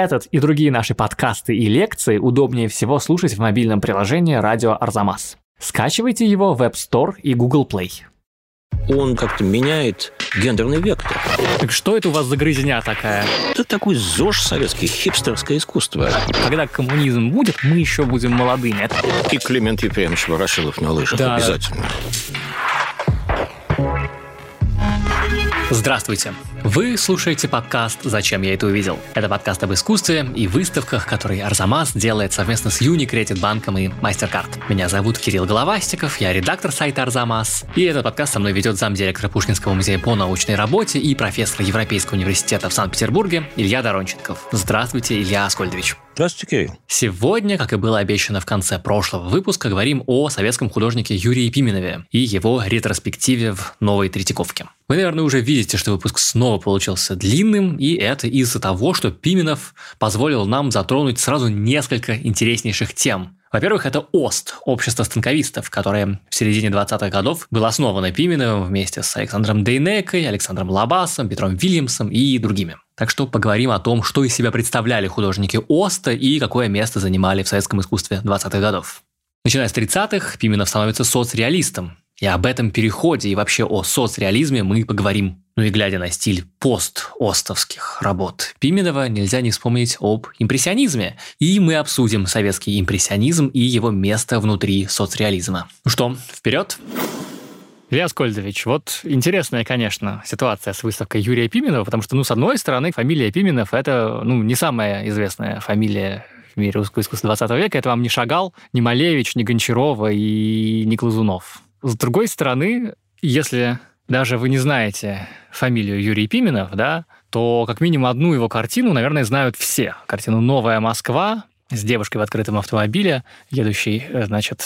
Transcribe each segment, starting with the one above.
Этот и другие наши подкасты и лекции удобнее всего слушать в мобильном приложении «Радио Арзамас». Скачивайте его в App Store и Google Play. Он как-то меняет гендерный вектор. Так что это у вас за грызня такая? Это такой ЗОЖ советский, хипстерское искусство. Когда коммунизм будет, мы еще будем молодыми. И Климент Ефремович Ворошилов на лыжах Да. обязательно. Здравствуйте! Вы слушаете подкаст «Зачем я это увидел?». Это подкаст об искусстве и выставках, который Арзамас делает совместно с Unicredit банком и MasterCard. Меня зовут Кирилл Головастиков, я редактор сайта Арзамас. И этот подкаст со мной ведет замдиректора Пушкинского музея по научной работе и профессор Европейского университета в Санкт-Петербурге Илья Доронченков. Здравствуйте, Илья Аскольдович. Здравствуйте, Кирилл. Сегодня, как и было обещано в конце прошлого выпуска, говорим о советском художнике Юрии Пименове и его ретроспективе в Новой Третьяковке. Вы, наверное, уже видите, что выпуск снова получился длинным, и это из-за того, что Пименов позволил нам затронуть сразу несколько интереснейших тем. Во-первых, это ОСТ, Общество станковистов, которое в середине 20-х годов было основано Пименовым вместе с Александром Дейнекой, Александром Лабасом, Петром Вильямсом и другими. Так что поговорим о том, что из себя представляли художники ОСТа и какое место занимали в советском искусстве 20-х годов. Начиная с 30-х, Пименов становится соцреалистом. И об этом переходе и вообще о соцреализме мы поговорим. Ну и глядя на стиль пост-остовских работ Пименова, нельзя не вспомнить об импрессионизме. И мы обсудим советский импрессионизм и его место внутри соцреализма. Ну что, вперед! Илья Скольдович, вот интересная, конечно, ситуация с выставкой Юрия Пименова, потому что, ну, с одной стороны, фамилия Пименов – это, ну, не самая известная фамилия в мире русского искусства 20 века. Это вам не Шагал, не Малевич, не Гончарова и не Глазунов. С другой стороны, если даже вы не знаете фамилию Юрий Пименов, да, то как минимум одну его картину, наверное, знают все. Картину «Новая Москва» с девушкой в открытом автомобиле, едущей, э, значит,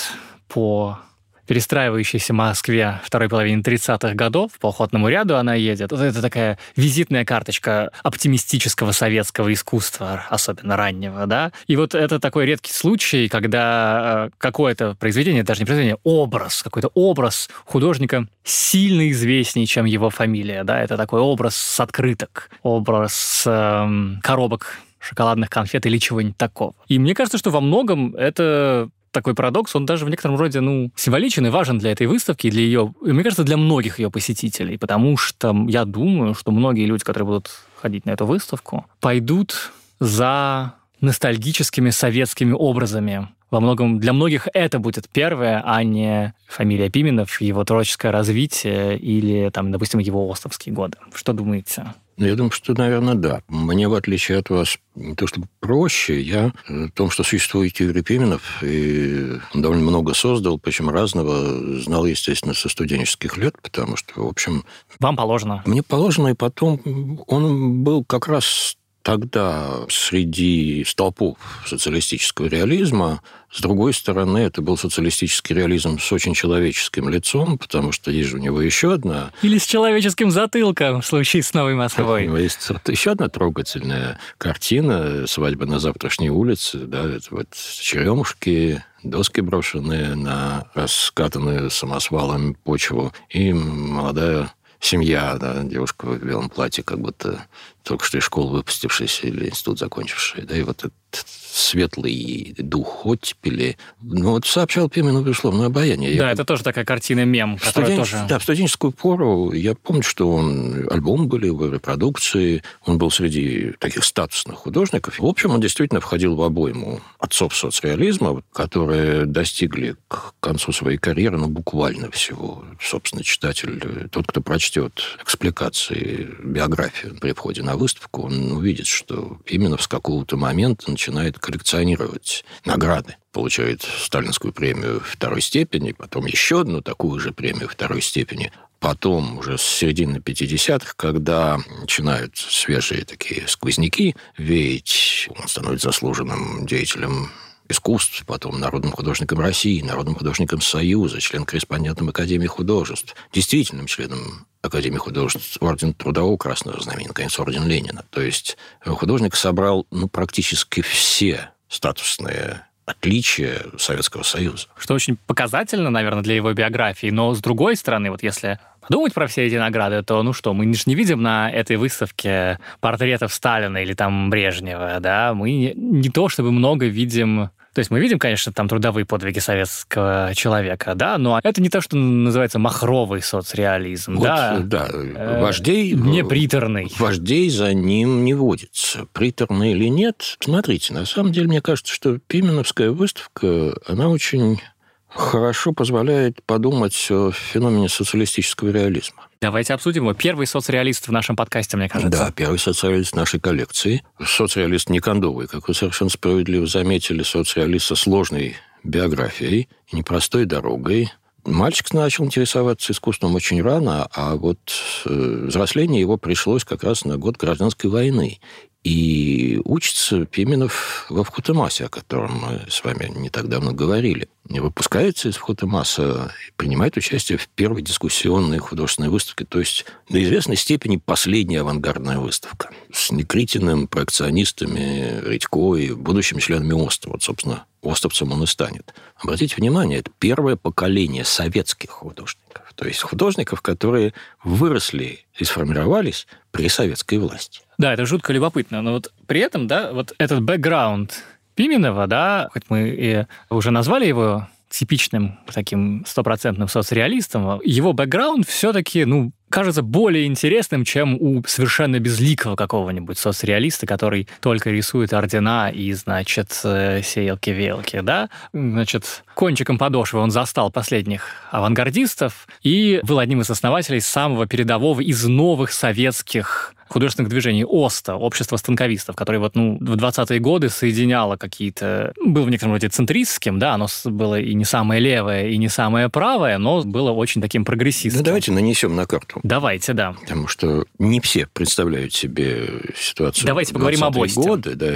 по перестраивающейся Москве второй половине 30-х годов. По охотному ряду она едет. Вот это такая визитная карточка оптимистического советского искусства, особенно раннего, да. И вот это такой редкий случай, когда э, какое-то произведение, даже не произведение, образ, какой-то образ художника сильно известнее, чем его фамилия, да. Это такой образ с открыток, образ эм, коробок шоколадных конфет или чего-нибудь такого. И мне кажется, что во многом это такой парадокс, он даже в некотором роде, ну, символичен и важен для этой выставки, для ее, мне кажется, для многих ее посетителей, потому что я думаю, что многие люди, которые будут ходить на эту выставку, пойдут за ностальгическими советскими образами. Во многом для многих это будет первое, а не фамилия Пименов, его творческое развитие или, там, допустим, его островские годы. Что думаете? Ну, я думаю, что, наверное, да. Мне, в отличие от вас, не то чтобы проще, я о том, что существует Юрий Пименов, и довольно много создал, причем разного, знал, естественно, со студенческих лет, потому что, в общем... Вам положено. Мне положено, и потом он был как раз тогда среди столпов социалистического реализма. С другой стороны, это был социалистический реализм с очень человеческим лицом, потому что есть же у него еще одна... Или с человеческим затылком в случае с Новой У Москвой. него есть еще одна трогательная картина «Свадьба на завтрашней улице». Да, это вот черемушки, доски брошенные на раскатанную самосвалом почву, и молодая семья, да, девушка в белом платье, как будто только что из школы выпустившаяся или институт закончившая, да, и вот этот светлый дух оттепели. Ну, вот сообщал Пимену, безусловно, обаяние. Я Да, это тоже такая картина мем, которая Студен- тоже... Да, в студенческую пору я помню, что он альбом были, его репродукции. Он был среди таких статусных художников. В общем, он действительно входил в обойму отцов соцреализма, которые достигли к концу своей карьеры, ну, буквально всего. Собственно, читатель, э, тот, кто прочтет экспликации, биографию при входе на выставку, он увидит, что именно с какого-то момента начинает коллекционировать награды получает сталинскую премию второй степени, потом еще одну такую же премию второй степени. Потом, уже с середины 50-х, когда начинают свежие такие сквозняки веять, он становится заслуженным деятелем искусств, потом народным художником России, народным художником Союза, член-корреспондентом Академии художеств, действительным членом Академии художеств, орден Трудового Красного Знамени, наконец, орден Ленина. То есть художник собрал ну, практически все статусные отличия Советского Союза. Что очень показательно, наверное, для его биографии. Но с другой стороны, вот если подумать про все эти награды, то ну что, мы же не видим на этой выставке портретов Сталина или там Брежнева, да, мы не то чтобы много видим то есть мы видим, конечно, там трудовые подвиги советского человека, да, но это не то, что называется махровый соцреализм, вот, да. Да, э, вождей... Не приторный. Вождей за ним не водится. Приторный или нет, смотрите, на самом деле, мне кажется, что Пименовская выставка, она очень хорошо позволяет подумать о феномене социалистического реализма. Давайте обсудим его. Первый соцреалист в нашем подкасте, мне кажется. Да, первый соцреалист нашей коллекции. Соцреалист не кондовый, как вы совершенно справедливо заметили, соцреалист со сложной биографией непростой дорогой. Мальчик начал интересоваться искусством очень рано, а вот э, взросление его пришлось как раз на год гражданской войны. И учится Пименов во Вхутемасе, о котором мы с вами не так давно говорили. Выпускается из Вхутемаса принимает участие в первой дискуссионной художественной выставке, то есть до известной степени последняя авангардная выставка с Некритиным, проекционистами, Редько и будущими членами ОСТа. Вот, собственно, островцем он и станет. Обратите внимание, это первое поколение советских художников, то есть художников, которые выросли и сформировались при советской власти. Да, это жутко любопытно. Но вот при этом, да, вот этот бэкграунд Пименова, да, хоть мы и уже назвали его типичным таким стопроцентным соцреалистом, его бэкграунд все-таки, ну, кажется более интересным, чем у совершенно безликого какого-нибудь соцреалиста, который только рисует ордена и, значит, э, сеялки-велки, да? Значит, кончиком подошвы он застал последних авангардистов и был одним из основателей самого передового из новых советских художественных движений ОСТа, Общество станковистов, которое вот, ну, в 20-е годы соединяло какие-то... Был в некотором роде центристским, да, оно было и не самое левое, и не самое правое, но было очень таким прогрессистским. Ну, давайте нанесем на карту. Давайте, да. Потому что не все представляют себе ситуацию Давайте поговорим об ОСТе. годы, да,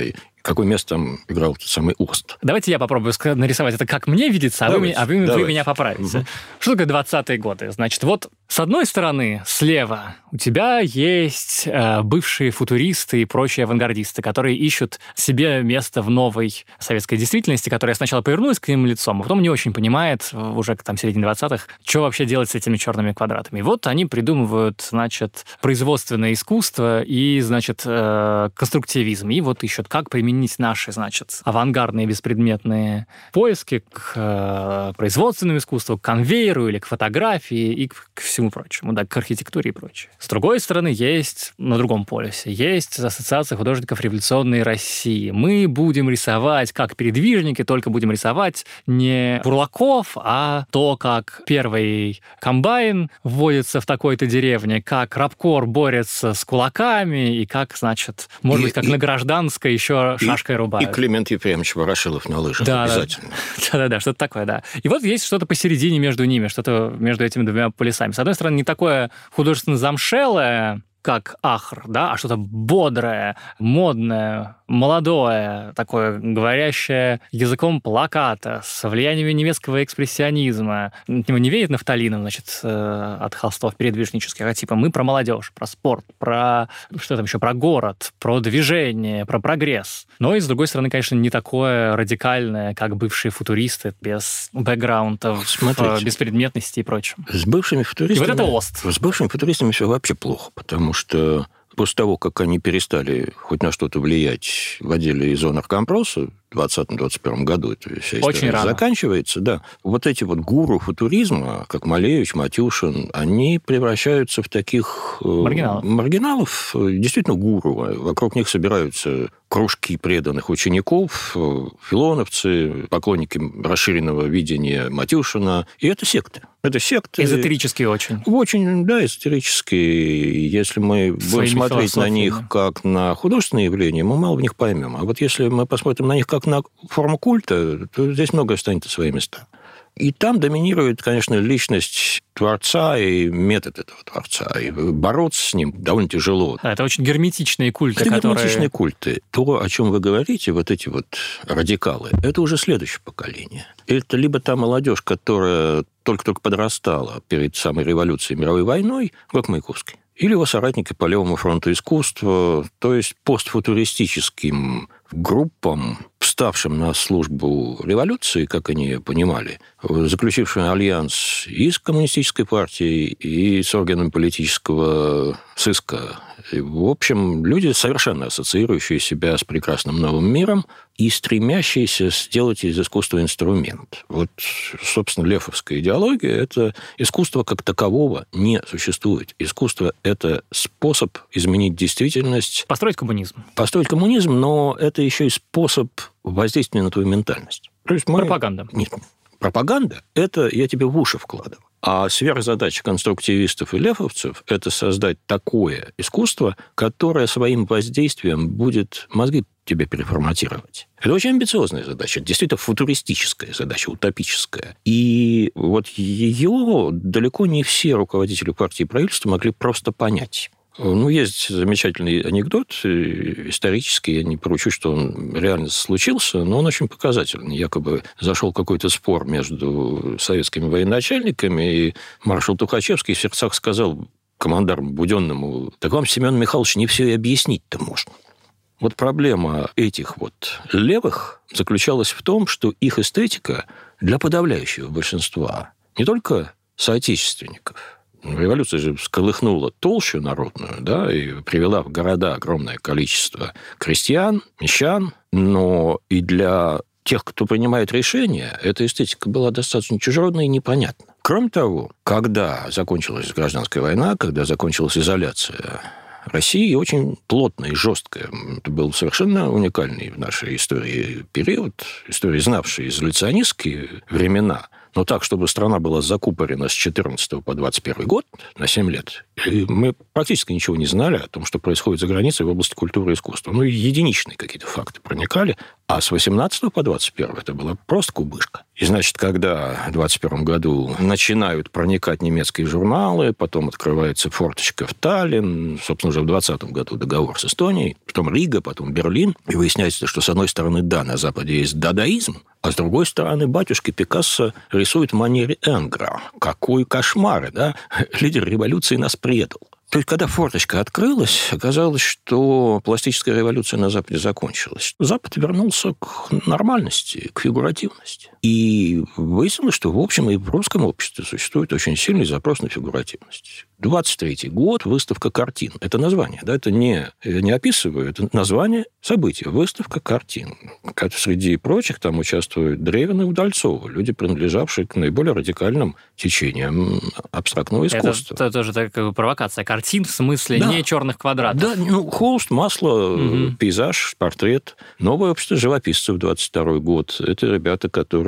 какое место там играл тот самый Ост. Давайте я попробую нарисовать это, как мне видится, а, давайте, вы, а вы, вы меня поправите. Угу. Что такое 20-е годы? Значит, вот с одной стороны, слева у тебя есть э, бывшие футуристы и прочие авангардисты, которые ищут себе место в новой советской действительности, которая сначала повернулась к ним лицом, а потом не очень понимает уже к там середине 20-х, что вообще делать с этими черными квадратами. И вот они придумывают, значит, производственное искусство и, значит, э, конструктивизм. И вот ищут, как применить наши, значит, авангардные беспредметные поиски к э, производственному искусству, к конвейеру или к фотографии и к, к всему прочему, да, к архитектуре и прочее. С другой стороны, есть на другом полюсе, есть Ассоциация художников революционной России. Мы будем рисовать как передвижники, только будем рисовать не бурлаков, а то, как первый комбайн вводится в такой-то деревне, как рабкор борется с кулаками, и как, значит, может и, быть, как и, на гражданской еще и, шашкой рубают. И Климент Ефремович Ворошилов на лыжах да, обязательно. Да-да-да, что-то такое, да. И вот есть что-то посередине между ними, что-то между этими двумя полюсами. С одной стороны, не такое художественно замшелое, как Ахр, да, а что-то бодрое, модное, молодое, такое говорящее языком плаката, с влиянием немецкого экспрессионизма. Него не веет нафталином, значит, э, от холстов передвижнических, а типа мы про молодежь, про спорт, про что там еще, про город, про движение, про прогресс. Но и, с другой стороны, конечно, не такое радикальное, как бывшие футуристы, без бэкграундов, Смотрите, беспредметности и прочего. С бывшими футуристами... И вот это ОСТ. С бывшими футуристами все вообще плохо, потому что после того, как они перестали хоть на что-то влиять в отделе изонаркомпроса, 2020-2021 году эта вся история Очень рано. заканчивается, да. Вот эти вот гуру футуризма, как Малевич, Матюшин, они превращаются в таких... Э, маргиналов. Маргиналов, действительно гуру. Вокруг них собираются кружки преданных учеников, э, филоновцы, поклонники расширенного видения Матюшина. И это секты. Это секты. Эзотерические очень. Очень, да, эзотерические. Если мы будем смотреть на них как на художественные явления, мы мало в них поймем. А вот если мы посмотрим на них как как на форму культа, то здесь многое станет на свои места. И там доминирует, конечно, личность Творца и метод этого Творца. И бороться с ним довольно тяжело. А, это очень герметичные культы, это которые... герметичные культы. То, о чем вы говорите, вот эти вот радикалы, это уже следующее поколение. Это либо та молодежь, которая только-только подрастала перед самой революцией мировой войной, как Маяковский, или его соратники по левому фронту искусства, то есть постфутуристическим группам вставшим на службу революции, как они понимали, заключившим альянс и с коммунистической партией, и с органом политического сыска. И, в общем, люди, совершенно ассоциирующие себя с прекрасным новым миром и стремящиеся сделать из искусства инструмент. Вот, собственно, лефовская идеология – это искусство как такового не существует. Искусство – это способ изменить действительность. Построить коммунизм. Построить коммунизм, но это еще и способ воздействия на твою ментальность. То есть мы... Пропаганда. Нет, пропаганда – это я тебе в уши вкладываю. А сверхзадача конструктивистов и лефовцев – это создать такое искусство, которое своим воздействием будет мозги тебе переформатировать. Это очень амбициозная задача, действительно футуристическая задача, утопическая. И вот ее далеко не все руководители партии и правительства могли просто понять. Ну, есть замечательный анекдот э, исторический, я не поручу, что он реально случился, но он очень показательный. Якобы зашел какой-то спор между советскими военачальниками, и маршал Тухачевский в сердцах сказал командарму Буденному, так вам, Семен Михайлович, не все и объяснить-то можно. Вот проблема этих вот левых заключалась в том, что их эстетика для подавляющего большинства не только соотечественников – Революция же сколыхнула толщу народную, да, и привела в города огромное количество крестьян, мещан, но и для тех, кто принимает решения, эта эстетика была достаточно чужеродна и непонятна. Кроме того, когда закончилась гражданская война, когда закончилась изоляция России очень плотная и жесткая. Это был совершенно уникальный в нашей истории период, истории, знавшей изоляционистские времена – но так, чтобы страна была закупорена с 14 по 21 год, на 7 лет, и мы практически ничего не знали о том, что происходит за границей в области культуры и искусства. Ну, единичные какие-то факты проникали, а с 18 по 21 это была просто кубышка. И, значит, когда в 21 году начинают проникать немецкие журналы, потом открывается форточка в Таллин, собственно, уже в 20 году договор с Эстонией, потом Рига, потом Берлин, и выясняется, что, с одной стороны, да, на Западе есть дадаизм, а с другой стороны, батюшки Пикассо рисует в манере Энгра. Какой кошмар, да? Лидер революции нас предал. То есть, когда форточка открылась, оказалось, что пластическая революция на Западе закончилась. Запад вернулся к нормальности, к фигуративности. И выяснилось, что в общем и в русском обществе существует очень сильный запрос на фигуративность. 23 год, выставка картин. Это название, да, это не, я не описываю, это название события, выставка картин. Как среди прочих там участвуют Древин и Удальцова, люди, принадлежавшие к наиболее радикальным течениям абстрактного искусства. Это, это тоже такая провокация. Картин в смысле да. не черных квадратов. Да, ну, холст, масло, угу. пейзаж, портрет. Новое общество живописцев 22 год. Это ребята, которые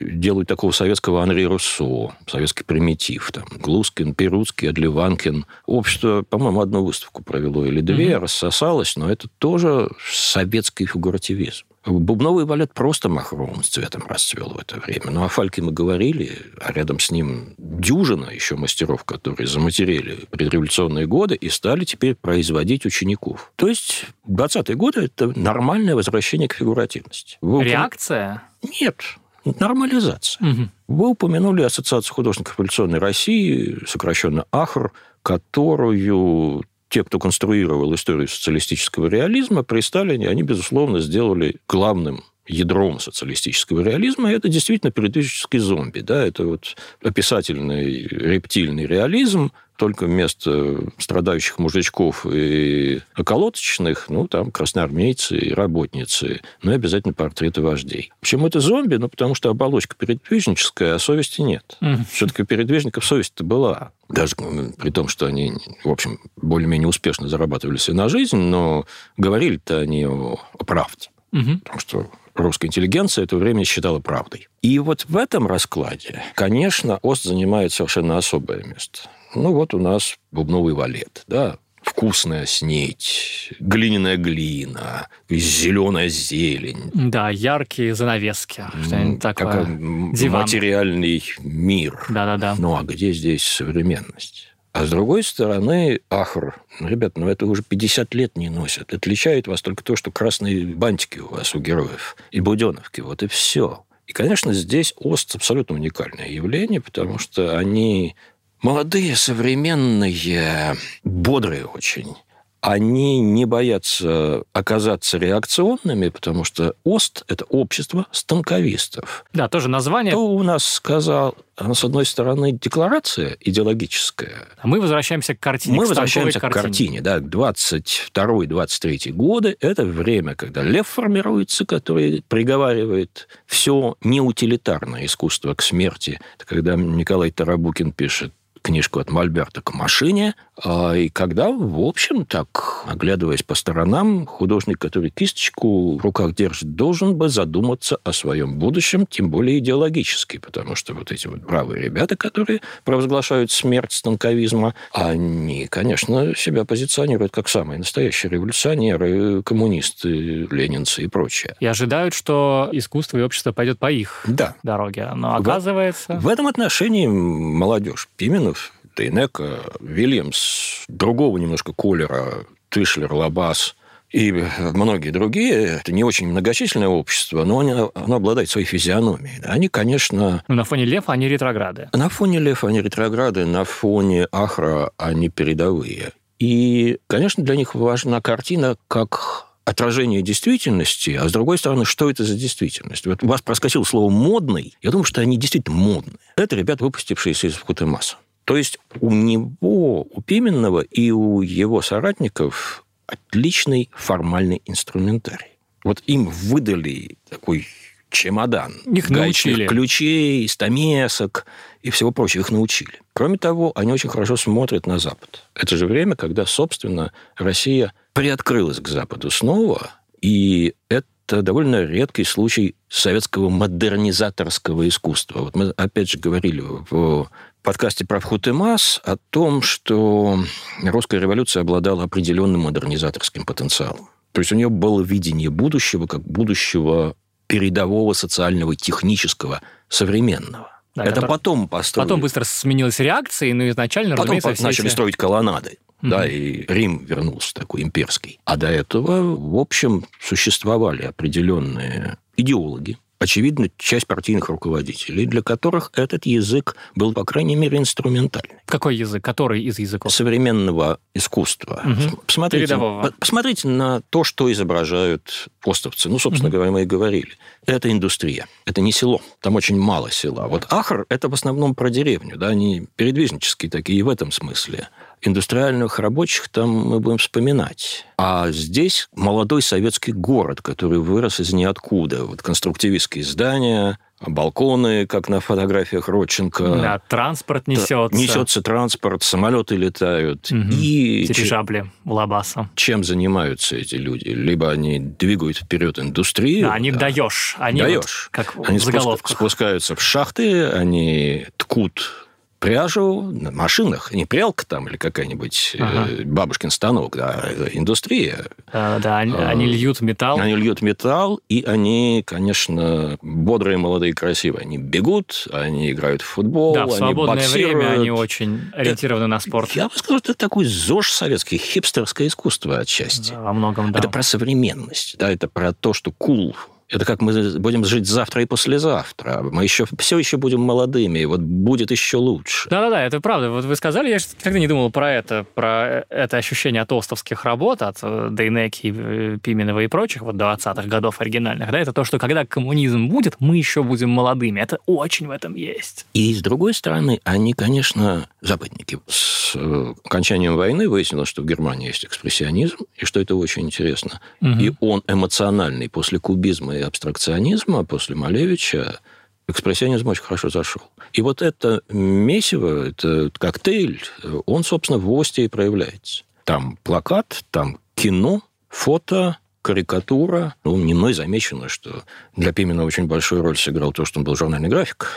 делают такого советского Анри Руссо, советский примитив. Там, Глускин, Перуцкий, Адли Ливанкин. Общество, по-моему, одну выставку провело или две, mm-hmm. рассосалось, но это тоже советский фигуративизм. Бубновый балет просто махровым цветом расцвел в это время. Ну, о Фальке мы говорили, а рядом с ним дюжина еще мастеров, которые заматерели предреволюционные годы и стали теперь производить учеников. То есть 20-е годы – это нормальное возвращение к фигуративности. Реакция? Нет, Нормализация. Угу. Вы упомянули Ассоциацию художников революционной России, сокращенно АХР, которую те, кто конструировал историю социалистического реализма, при Сталине, они, безусловно, сделали главным ядром социалистического реализма, это действительно периодический зомби. Да? Это вот описательный рептильный реализм, только вместо страдающих мужичков и околоточных, ну, там красноармейцы и работницы, ну, и обязательно портреты вождей. Почему это зомби? Ну, потому что оболочка передвижническая, а совести нет. Mm. Все-таки передвижников совесть-то была. Даже при том, что они, в общем, более-менее успешно зарабатывали себе на жизнь, но говорили-то они о, о правде. Угу. Потому что русская интеллигенция это время считала правдой. И вот в этом раскладе, конечно, Ост занимает совершенно особое место. Ну, вот у нас бубновый валет, да, вкусная снеть, глиняная глина, зеленая зелень. Да, яркие занавески, что-нибудь такое. Диван. Материальный мир. Да-да-да. Ну, а где здесь современность? А с другой стороны, ахр, ну, ребят, ну это уже 50 лет не носят. Отличает вас только то, что красные бантики у вас, у героев, и буденовки, вот и все. И, конечно, здесь ОСТ абсолютно уникальное явление, потому что они молодые, современные, бодрые очень. они не боятся оказаться реакционными, потому что ОСТ – это общество станковистов. Да, тоже название. Кто у нас сказал, с одной стороны, декларация идеологическая. А мы возвращаемся к картине. Мы к возвращаемся картине. к картине, да, 22-23 годы. Это время, когда лев формируется, который приговаривает все неутилитарное искусство к смерти. Это когда Николай Тарабукин пишет книжку от Мольберта к машине. А, и когда, в общем, так, оглядываясь по сторонам, художник, который кисточку в руках держит, должен бы задуматься о своем будущем, тем более идеологически, потому что вот эти вот бравые ребята, которые провозглашают смерть станковизма, они, конечно, себя позиционируют как самые настоящие революционеры, коммунисты, ленинцы и прочее. И ожидают, что искусство и общество пойдет по их да. дороге. Но оказывается... В, в этом отношении молодежь Пименов Тейнека, Вильямс, другого немножко Колера, Тышлер, Лабас и многие другие, это не очень многочисленное общество, но оно, оно обладает своей физиономией. Они, конечно... Но на фоне Лев они ретрограды. На фоне Лев они ретрограды, на фоне Ахра они передовые. И, конечно, для них важна картина как отражение действительности, а с другой стороны, что это за действительность? Вот вас проскочило слово «модный». Я думаю, что они действительно модные. Это ребята, выпустившиеся из Хутемаса. То есть у него, у Пименного и у его соратников отличный формальный инструментарий. Вот им выдали такой чемодан. Их научили. ключей, стамесок и всего прочего. Их научили. Кроме того, они очень хорошо смотрят на Запад. Это же время, когда, собственно, Россия приоткрылась к Западу снова, и это довольно редкий случай советского модернизаторского искусства. Вот мы, опять же, говорили в подкасте про вход и масс о том, что русская революция обладала определенным модернизаторским потенциалом. То есть у нее было видение будущего как будущего передового социального, технического, современного. Да, это потом построили. Потом быстро сменилась реакция, но изначально, потом разумеется, начали эти... строить колоннады. Mm-hmm. Да, и Рим вернулся такой имперский. А до этого, в общем, существовали определенные идеологи, очевидно, часть партийных руководителей, для которых этот язык был, по крайней мере, инструментальный. Какой язык? Который из языков? Современного искусства. Угу. Посмотрите, Передового. посмотрите на то, что изображают постовцы. Ну, собственно угу. говоря, мы и говорили. Это индустрия. Это не село. Там очень мало села. Вот Ахр – это в основном про деревню. Да? Они передвижнические такие и в этом смысле индустриальных рабочих там мы будем вспоминать. А здесь молодой советский город, который вырос из ниоткуда. Вот конструктивистские здания, балконы, как на фотографиях Родченко. Да, транспорт несется. Несется транспорт, самолеты летают. Угу. И Дирижабли Лабаса. Чем занимаются эти люди? Либо они двигают вперед индустрию. Да, они да. даешь. Они даешь. Вот, как они в заголовках. спускаются в шахты, они ткут пряжу на машинах, не прялка там или какая-нибудь ага. э, бабушкин станок, да, индустрия. А, да, они, а, они льют металл. Они льют металл, и они, конечно, бодрые, молодые, красивые. Они бегут, они играют в футбол, да, в они свободное боксируют. время они очень ориентированы это, на спорт. Я бы сказал, что это такой ЗОЖ советский, хипстерское искусство отчасти. Да, во многом, да. Это про современность, да, это про то, что кул cool это как мы будем жить завтра и послезавтра. Мы еще все еще будем молодыми, и вот будет еще лучше. Да-да-да, это правда. Вот вы сказали, я никогда не думал про это, про это ощущение от остовских работ, от э, Дейнеки, э, Пименова и прочих, вот 20-х годов оригинальных, да, это то, что когда коммунизм будет, мы еще будем молодыми. Это очень в этом есть. И с другой стороны, они, конечно, западники. С э, окончанием войны выяснилось, что в Германии есть экспрессионизм, и что это очень интересно. Угу. И он эмоциональный после кубизма и абстракционизма после Малевича экспрессионизм очень хорошо зашел. И вот это месиво, это коктейль, он, собственно, в ОСТе и проявляется. Там плакат, там кино, фото, карикатура. Ну, не мной замечено, что для Пимена очень большую роль сыграл то, что он был журнальный график,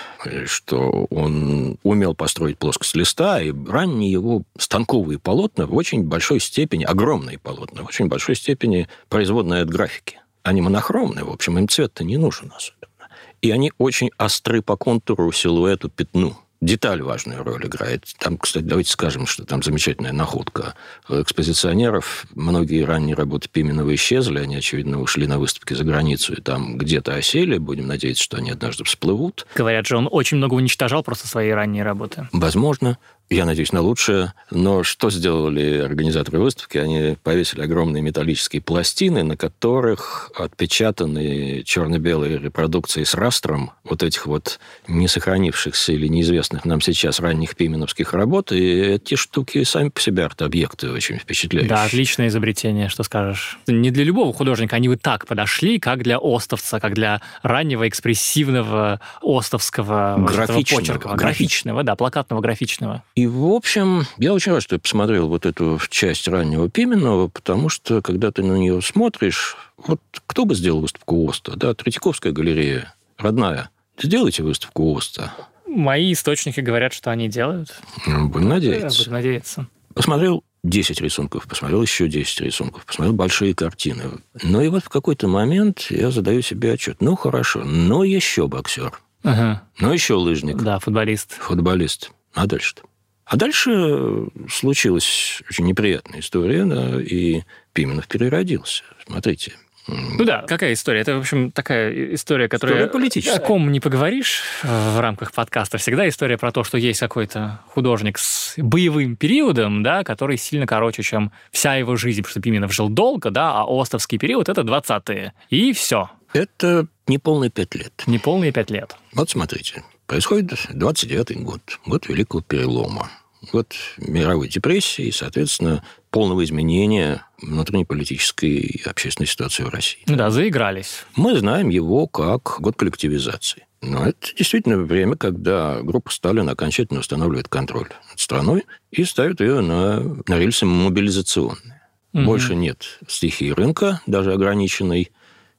что он умел построить плоскость листа, и ранние его станковые полотна в очень большой степени, огромные полотна, в очень большой степени производные от графики. Они монохромные, в общем, им цвет-то не нужен особенно. И они очень остры по контуру, силуэту, пятну. Деталь важную роль играет. Там, кстати, давайте скажем, что там замечательная находка экспозиционеров. Многие ранние работы Пименова исчезли, они, очевидно, ушли на выставки за границу и там где-то осели. Будем надеяться, что они однажды всплывут. Говорят же, он очень много уничтожал просто свои ранние работы. Возможно. Я надеюсь на лучшее. Но что сделали организаторы выставки? Они повесили огромные металлические пластины, на которых отпечатаны черно-белые репродукции с растром вот этих вот не сохранившихся или неизвестных нам сейчас ранних пименовских работ. И эти штуки сами по себе арт-объекты очень впечатляющие. Да, отличное изобретение, что скажешь. Не для любого художника они бы так подошли, как для остовца, как для раннего экспрессивного остовского графичного, почерка. Графичного, да, плакатного графичного. И, в общем, я очень рад, что я посмотрел вот эту часть раннего Пименова, потому что, когда ты на нее смотришь, вот кто бы сделал выставку ОСТа, да, Третьяковская галерея, родная, сделайте выставку ОСТа. Мои источники говорят, что они делают. Ну, будем надеяться. Будем надеяться. Посмотрел 10 рисунков, посмотрел еще 10 рисунков, посмотрел большие картины. Но и вот в какой-то момент я задаю себе отчет. Ну, хорошо, но еще боксер. Ага. Ну, еще лыжник. Да, футболист. Футболист. А дальше-то? А дальше случилась очень неприятная история, да, и Пименов переродился. Смотрите, ну да, какая история? Это, в общем, такая история, которая... История политическая. О ком не поговоришь э, в рамках подкаста. Всегда история про то, что есть какой-то художник с боевым периодом, да, который сильно короче, чем вся его жизнь, потому что Пименов жил долго, да, а Остовский период — это 20-е. И все. Это неполные пять лет. Неполные пять лет. Вот смотрите. Происходит 29-й год, год Великого Перелома год мировой депрессии и, соответственно, полного изменения внутренней политической и общественной ситуации в России. Да, заигрались. Мы знаем его как год коллективизации. Но это действительно время, когда группа Сталина окончательно устанавливает контроль над страной и ставит ее на, на рельсы мобилизационные. Угу. Больше нет стихии рынка, даже ограниченной,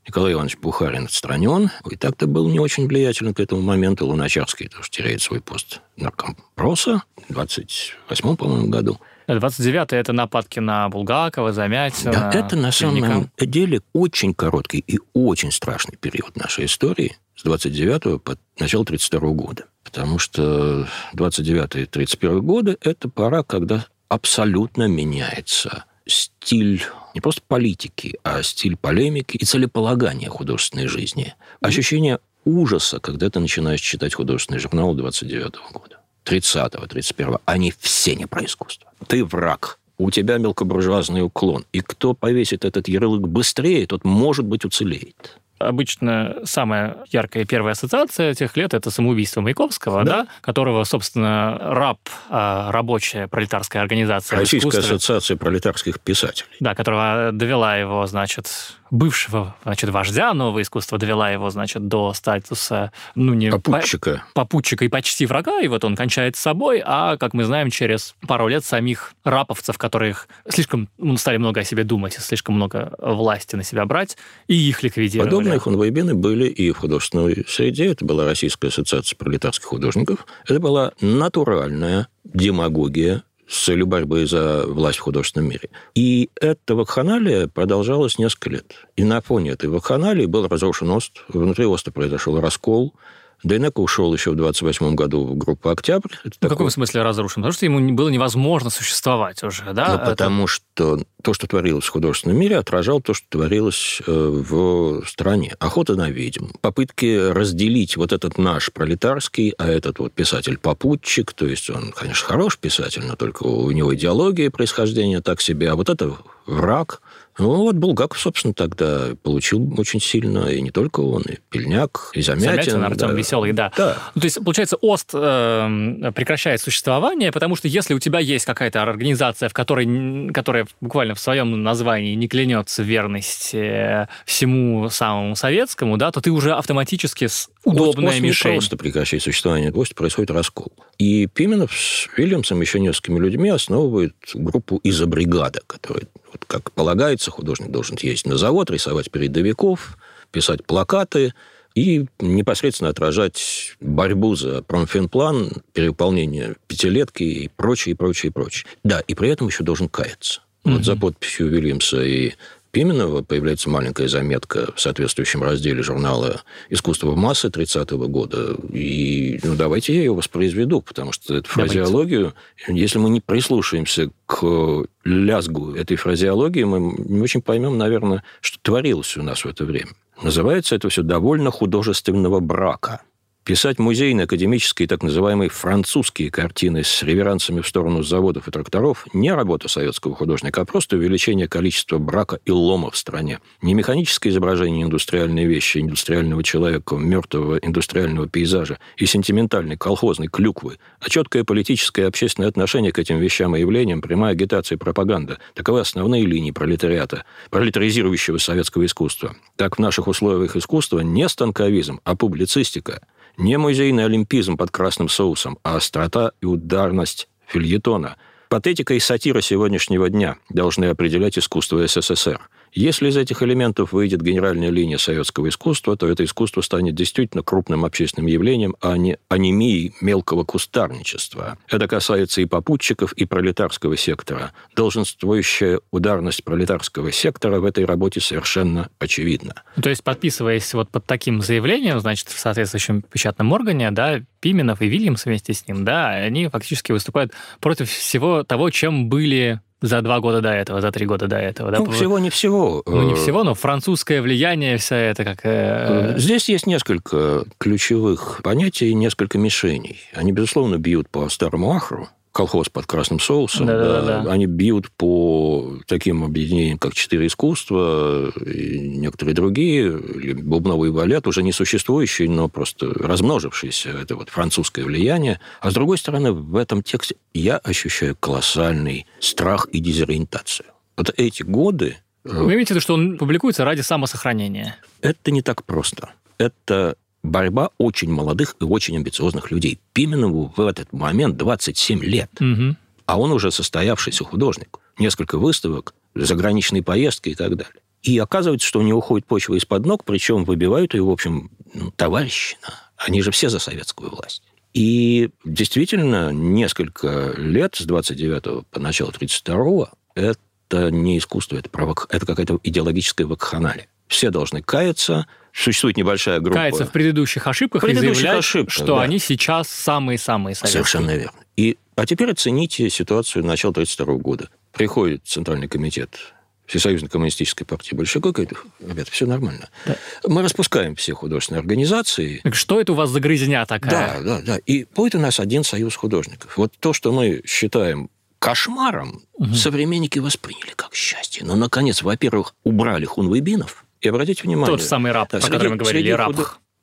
Николай Иванович Бухарин отстранен. И так-то был не очень влиятелен к этому моменту. Луначарский тоже теряет свой пост наркомпроса в 28 по-моему, году. 29-й – это нападки на Булгакова, Замятина. Да, это на самом деле очень короткий и очень страшный период нашей истории с 29 по начало 32 года. Потому что 29-31 годы – это пора, когда абсолютно меняется стиль не просто политики, а стиль полемики и целеполагания художественной жизни. Ощущение ужаса, когда ты начинаешь читать художественный журнал 29 -го года, 30-го, 31-го. Они все не про искусство. Ты враг. У тебя мелкобуржуазный уклон. И кто повесит этот ярлык быстрее, тот, может быть, уцелеет обычно самая яркая первая ассоциация тех лет это самоубийство Маяковского, да, да которого, собственно, РАП, а, рабочая пролетарская организация Российская ассоциация пролетарских писателей. Да, которая довела его, значит, бывшего, значит, вождя нового искусства, довела его, значит, до статуса, ну, не... Попутчика. Попутчика и почти врага, и вот он кончает с собой, а, как мы знаем, через пару лет самих раповцев, которых слишком ну, стали много о себе думать, слишком много власти на себя брать, и их ликвидировали. Подобные хунвейбины были и в художественной среде. Это была Российская ассоциация пролетарских художников. Это была натуральная демагогия с целью борьбы за власть в художественном мире. И эта вакханалия продолжалась несколько лет. И на фоне этой вакханалии был разрушен ОСТ, внутри ОСТа произошел раскол, Дейнека ушел еще в 28 году в группу «Октябрь». Это в такой... каком смысле разрушен? Потому что ему было невозможно существовать уже, да? Ну, Это... потому что то, что творилось в художественном мире, отражало то, что творилось э, в стране. Охота на ведьм. Попытки разделить вот этот наш пролетарский, а этот вот писатель-попутчик, то есть он, конечно, хороший писатель, но только у него идеология происхождения так себе, а вот это враг – ну, вот Булгаков, собственно, тогда получил очень сильно, и не только он, и Пельняк, и Замятин. Замятин, Артем да. Веселый, да. да. Ну, то есть, получается, ОСТ э, прекращает существование, потому что если у тебя есть какая-то организация, в которой, которая буквально в своем названии не клянется верности всему самому советскому, да, то ты уже автоматически с удобная ОСТ, мишень. не просто прекращает существование, ОСТ происходит раскол. И Пименов с Вильямсом еще несколькими людьми основывают группу «Изобригада», которая вот как полагается, художник должен ездить на завод, рисовать передовиков, писать плакаты и непосредственно отражать борьбу за промфинплан, перевыполнение пятилетки и прочее, и прочее, и прочее. Да, и при этом еще должен каяться. Mm-hmm. Вот за подписью Вильямса и Пименова появляется маленькая заметка в соответствующем разделе журнала «Искусство в массы» 30-го года. И ну, давайте я ее воспроизведу, потому что эту фразеологию, если мы не прислушаемся к лязгу этой фразеологии, мы не очень поймем, наверное, что творилось у нас в это время. Называется это все «довольно художественного брака». Писать музейные, академические, так называемые французские картины с реверансами в сторону заводов и тракторов – не работа советского художника, а просто увеличение количества брака и лома в стране. Не механическое изображение индустриальной вещи, индустриального человека, мертвого индустриального пейзажа и сентиментальной колхозной клюквы, а четкое политическое и общественное отношение к этим вещам и явлениям, прямая агитация и пропаганда – таковы основные линии пролетариата, пролетаризирующего советского искусства. Так в наших условиях искусства не станковизм, а публицистика – не музейный олимпизм под красным соусом, а острота и ударность фильетона. Патетика и сатира сегодняшнего дня должны определять искусство СССР – если из этих элементов выйдет генеральная линия советского искусства, то это искусство станет действительно крупным общественным явлением, а не анемией мелкого кустарничества. Это касается и попутчиков, и пролетарского сектора. Долженствующая ударность пролетарского сектора в этой работе совершенно очевидна. То есть, подписываясь вот под таким заявлением, значит, в соответствующем печатном органе, да, Пименов и Вильямс вместе с ним, да, они фактически выступают против всего того, чем были за два года до этого, за три года до этого. Да? Ну, всего не всего. Ну, не всего, но французское влияние, вся это как... Э, э, здесь есть несколько ключевых понятий и несколько мишеней. Они, безусловно, бьют по старому ахру, колхоз под красным соусом. Да, да, да. Они бьют по таким объединениям, как «Четыре искусства» и некоторые другие, или «Бубновый балет», уже не существующие, но просто размножившиеся. Это вот французское влияние. А с другой стороны, в этом тексте я ощущаю колоссальный страх и дезориентацию. Вот эти годы... Э, Вы имеете в виду, что он публикуется ради самосохранения? Это не так просто. Это борьба очень молодых и очень амбициозных людей. Пименову в этот момент 27 лет. Угу. А он уже состоявшийся художник. Несколько выставок, заграничные поездки и так далее. И оказывается, что у него уходит почва из-под ног, причем выбивают ее, в общем, ну, товарищина. Они же все за советскую власть. И действительно, несколько лет, с 29 по начало 32 это не искусство, это, провок... это какая-то идеологическая вакханалия. Все должны каяться, существует небольшая группа... Каяться в предыдущих ошибках предыдущих и заявлять, ошибках, что да. они сейчас самые-самые советские. Совершенно верно. И, а теперь оцените ситуацию начала 1932 года. Приходит Центральный комитет Всесоюзной коммунистической партии большевиков, говорит, ребята, все нормально. Да. Мы распускаем все художественные организации. Так что это у вас за грызня такая? Да, да, да. И будет у нас один союз художников. Вот то, что мы считаем кошмаром, угу. современники восприняли как счастье. Но, наконец, во-первых, убрали хунвейбинов, и обратите внимание... Тот самый раб, да, о котором мы говорили, раб.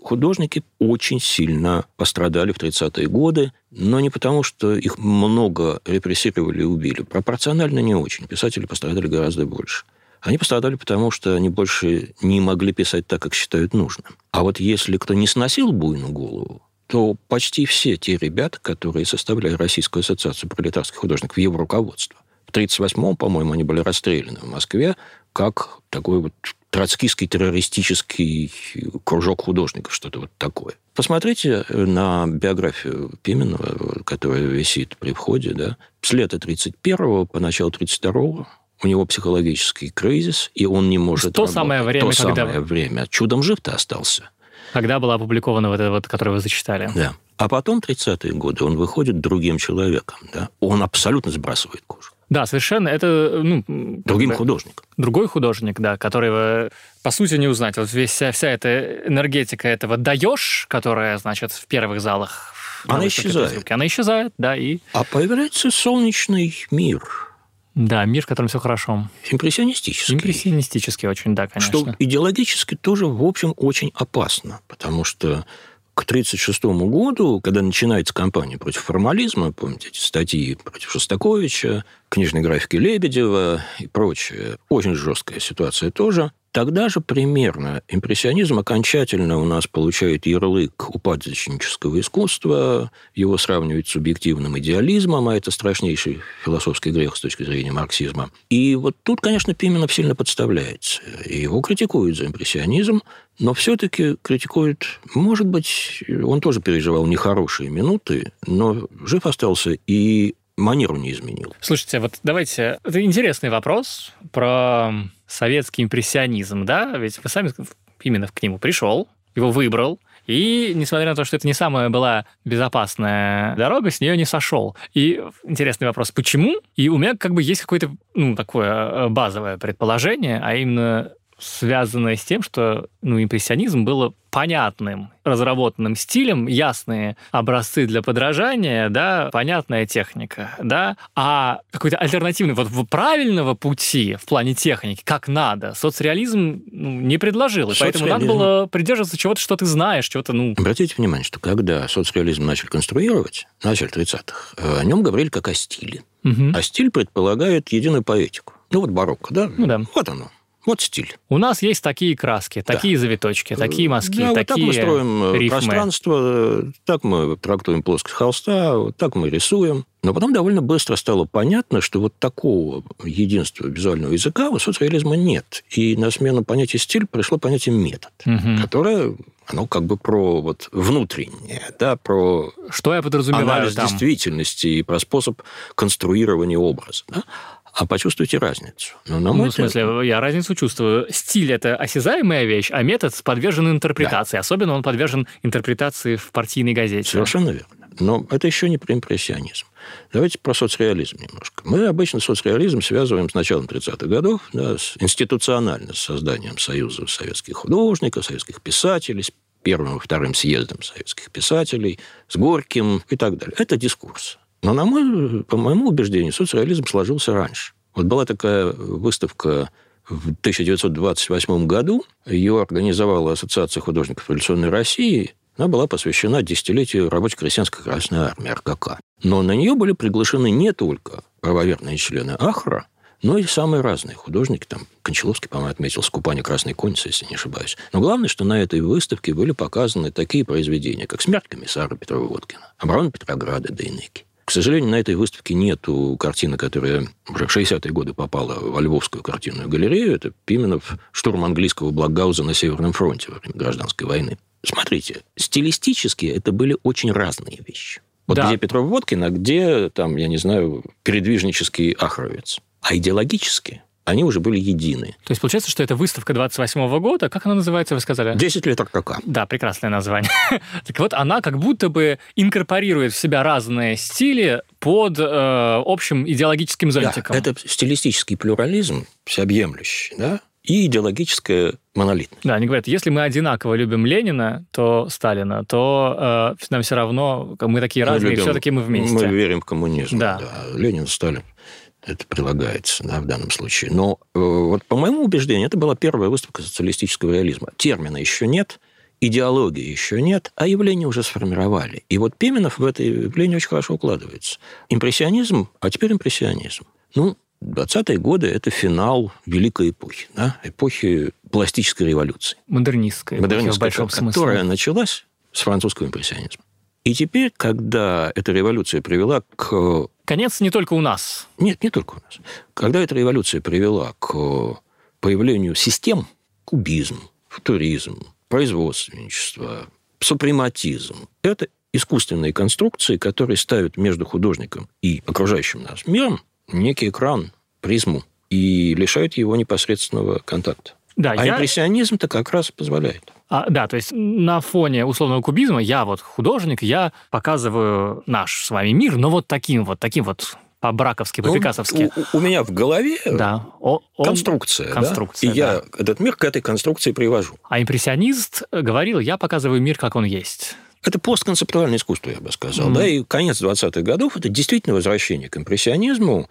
Художники очень сильно пострадали в 30-е годы, но не потому, что их много репрессировали и убили. Пропорционально не очень. Писатели пострадали гораздо больше. Они пострадали потому, что они больше не могли писать так, как считают нужным. А вот если кто не сносил буйную голову, то почти все те ребята, которые составляли Российскую ассоциацию пролетарских художников, его руководство, в 1938-м, по-моему, они были расстреляны в Москве как такой вот троцкистский террористический кружок художников, что-то вот такое. Посмотрите на биографию Пименова, которая висит при входе, да, с лета 31-го по начало 32-го у него психологический кризис, и он не может То работать. самое время, То когда... самое время. Чудом жив-то остался. Когда была опубликована вот эта вот, которую вы зачитали. Да. А потом, 30-е годы, он выходит другим человеком. Да? Он абсолютно сбрасывает кожу. Да, совершенно. Это ну, другим художником. Другой художник, да, которого по сути не узнать. Вот весь, вся, вся эта энергетика этого даешь, которая, значит, в первых залах. Она исчезает. Она исчезает, да, и... А появляется солнечный мир. Да, мир, в котором все хорошо. Импрессионистический. Импрессионистический очень, да, конечно. Что идеологически тоже, в общем, очень опасно, потому что к 1936 году, когда начинается кампания против формализма, помните эти статьи против Шостаковича, книжной графики Лебедева и прочее, очень жесткая ситуация тоже, Тогда же примерно импрессионизм окончательно у нас получает ярлык упадочнического искусства, его сравнивают с субъективным идеализмом, а это страшнейший философский грех с точки зрения марксизма. И вот тут, конечно, Пименов сильно подставляется. И его критикуют за импрессионизм, но все-таки критикуют, может быть, он тоже переживал нехорошие минуты, но жив остался и манеру не изменил. Слушайте, вот давайте... Это интересный вопрос про советский импрессионизм, да? Ведь вы сами именно к нему пришел, его выбрал, и, несмотря на то, что это не самая была безопасная дорога, с нее не сошел. И интересный вопрос, почему? И у меня как бы есть какое-то, ну, такое э, базовое предположение, а именно связанное с тем, что ну, импрессионизм было понятным, разработанным стилем, ясные образцы для подражания, да, понятная техника, да, а какой-то альтернативный, вот правильного пути в плане техники, как надо, соцреализм ну, не предложил, и поэтому надо было придерживаться чего-то, что ты знаешь, чего-то, ну... Обратите внимание, что когда соцреализм начали конструировать, начали 30-х, э, о нем говорили как о стиле. Угу. А стиль предполагает единую поэтику. Ну вот барокко, да? Ну да. Вот оно. Вот стиль. У нас есть такие краски, такие да. завиточки, такие мазки, да, такие вот так мы строим э, рифмы. пространство, так мы трактуем плоскость холста, вот так мы рисуем. Но потом довольно быстро стало понятно, что вот такого единства визуального языка у соцреализма нет. И на смену понятия стиль пришло понятие метод, угу. которое оно как бы про вот внутреннее, да, про что я подразумеваю анализ там? действительности и про способ конструирования образа. Да? А почувствуйте разницу. Но, на ну, мой в смысле, я разницу чувствую. Стиль – это осязаемая вещь, а метод подвержен интерпретации. Да. Особенно он подвержен интерпретации в партийной газете. Совершенно верно. Но это еще не про импрессионизм. Давайте про соцреализм немножко. Мы обычно соцреализм связываем с началом 30-х годов, да, с институционально с созданием Союза советских художников, советских писателей, с первым и вторым съездом советских писателей, с Горьким и так далее. Это дискурс. Но, на мой, по моему убеждению, соцреализм сложился раньше. Вот была такая выставка в 1928 году. Ее организовала Ассоциация художников революционной России. Она была посвящена десятилетию рабоче-крестьянской Красной Армии, РКК. Но на нее были приглашены не только правоверные члены Ахра, но и самые разные художники. Там Кончаловский, по-моему, отметил «Скупание красной конницы», если не ошибаюсь. Но главное, что на этой выставке были показаны такие произведения, как «Смерть комиссара Петрова Водкина», «Оборона Петрограда» Дейнеки, к сожалению, на этой выставке нету картины, которая уже в 60-е годы попала во Львовскую картинную галерею. Это Пименов «Штурм английского Блокгауза на Северном фронте во время гражданской войны. Смотрите, стилистически это были очень разные вещи. Вот да. где Петров Водкин, а где, там, я не знаю, передвижнический Ахровец. А идеологически они уже были едины. То есть получается, что это выставка 28 года. Как она называется, вы сказали? 10 лет РКК. Да, прекрасное название. так вот, она как будто бы инкорпорирует в себя разные стили под э, общим идеологическим зонтиком. Да, это стилистический плюрализм, всеобъемлющий, да, и идеологическая монолитность. Да, они говорят, если мы одинаково любим Ленина, то Сталина, то э, нам все равно, мы такие мы разные, все-таки мы вместе. Мы верим в коммунизм. Да. да. Ленин, Сталин это прилагается да, в данном случае. Но э, вот по моему убеждению, это была первая выставка социалистического реализма. Термина еще нет, идеологии еще нет, а явления уже сформировали. И вот Пименов в это явление очень хорошо укладывается. Импрессионизм, а теперь импрессионизм. Ну, 20-е годы – это финал великой эпохи, да, эпохи пластической революции. Модернистской, Модернистской в большом которая смысле. Которая началась с французского импрессионизма. И теперь, когда эта революция привела к... Конец не только у нас. Нет, не только у нас. Когда эта революция привела к появлению систем, кубизм, футуризм, производственничество, супрематизм, это искусственные конструкции, которые ставят между художником и окружающим нас миром некий экран, призму, и лишают его непосредственного контакта. Да, а я... импрессионизм-то как раз позволяет. А, да, то есть на фоне условного кубизма я вот художник, я показываю наш с вами мир, но вот таким вот, таким вот по-браковски. Ну, у, у меня в голове да. он, конструкция. конструкция да? И да. я этот мир к этой конструкции привожу. А импрессионист говорил, я показываю мир, как он есть. Это постконцептуальное искусство, я бы сказал. Mm-hmm. Да, и конец 20-х годов – это действительно возвращение к импрессионизму,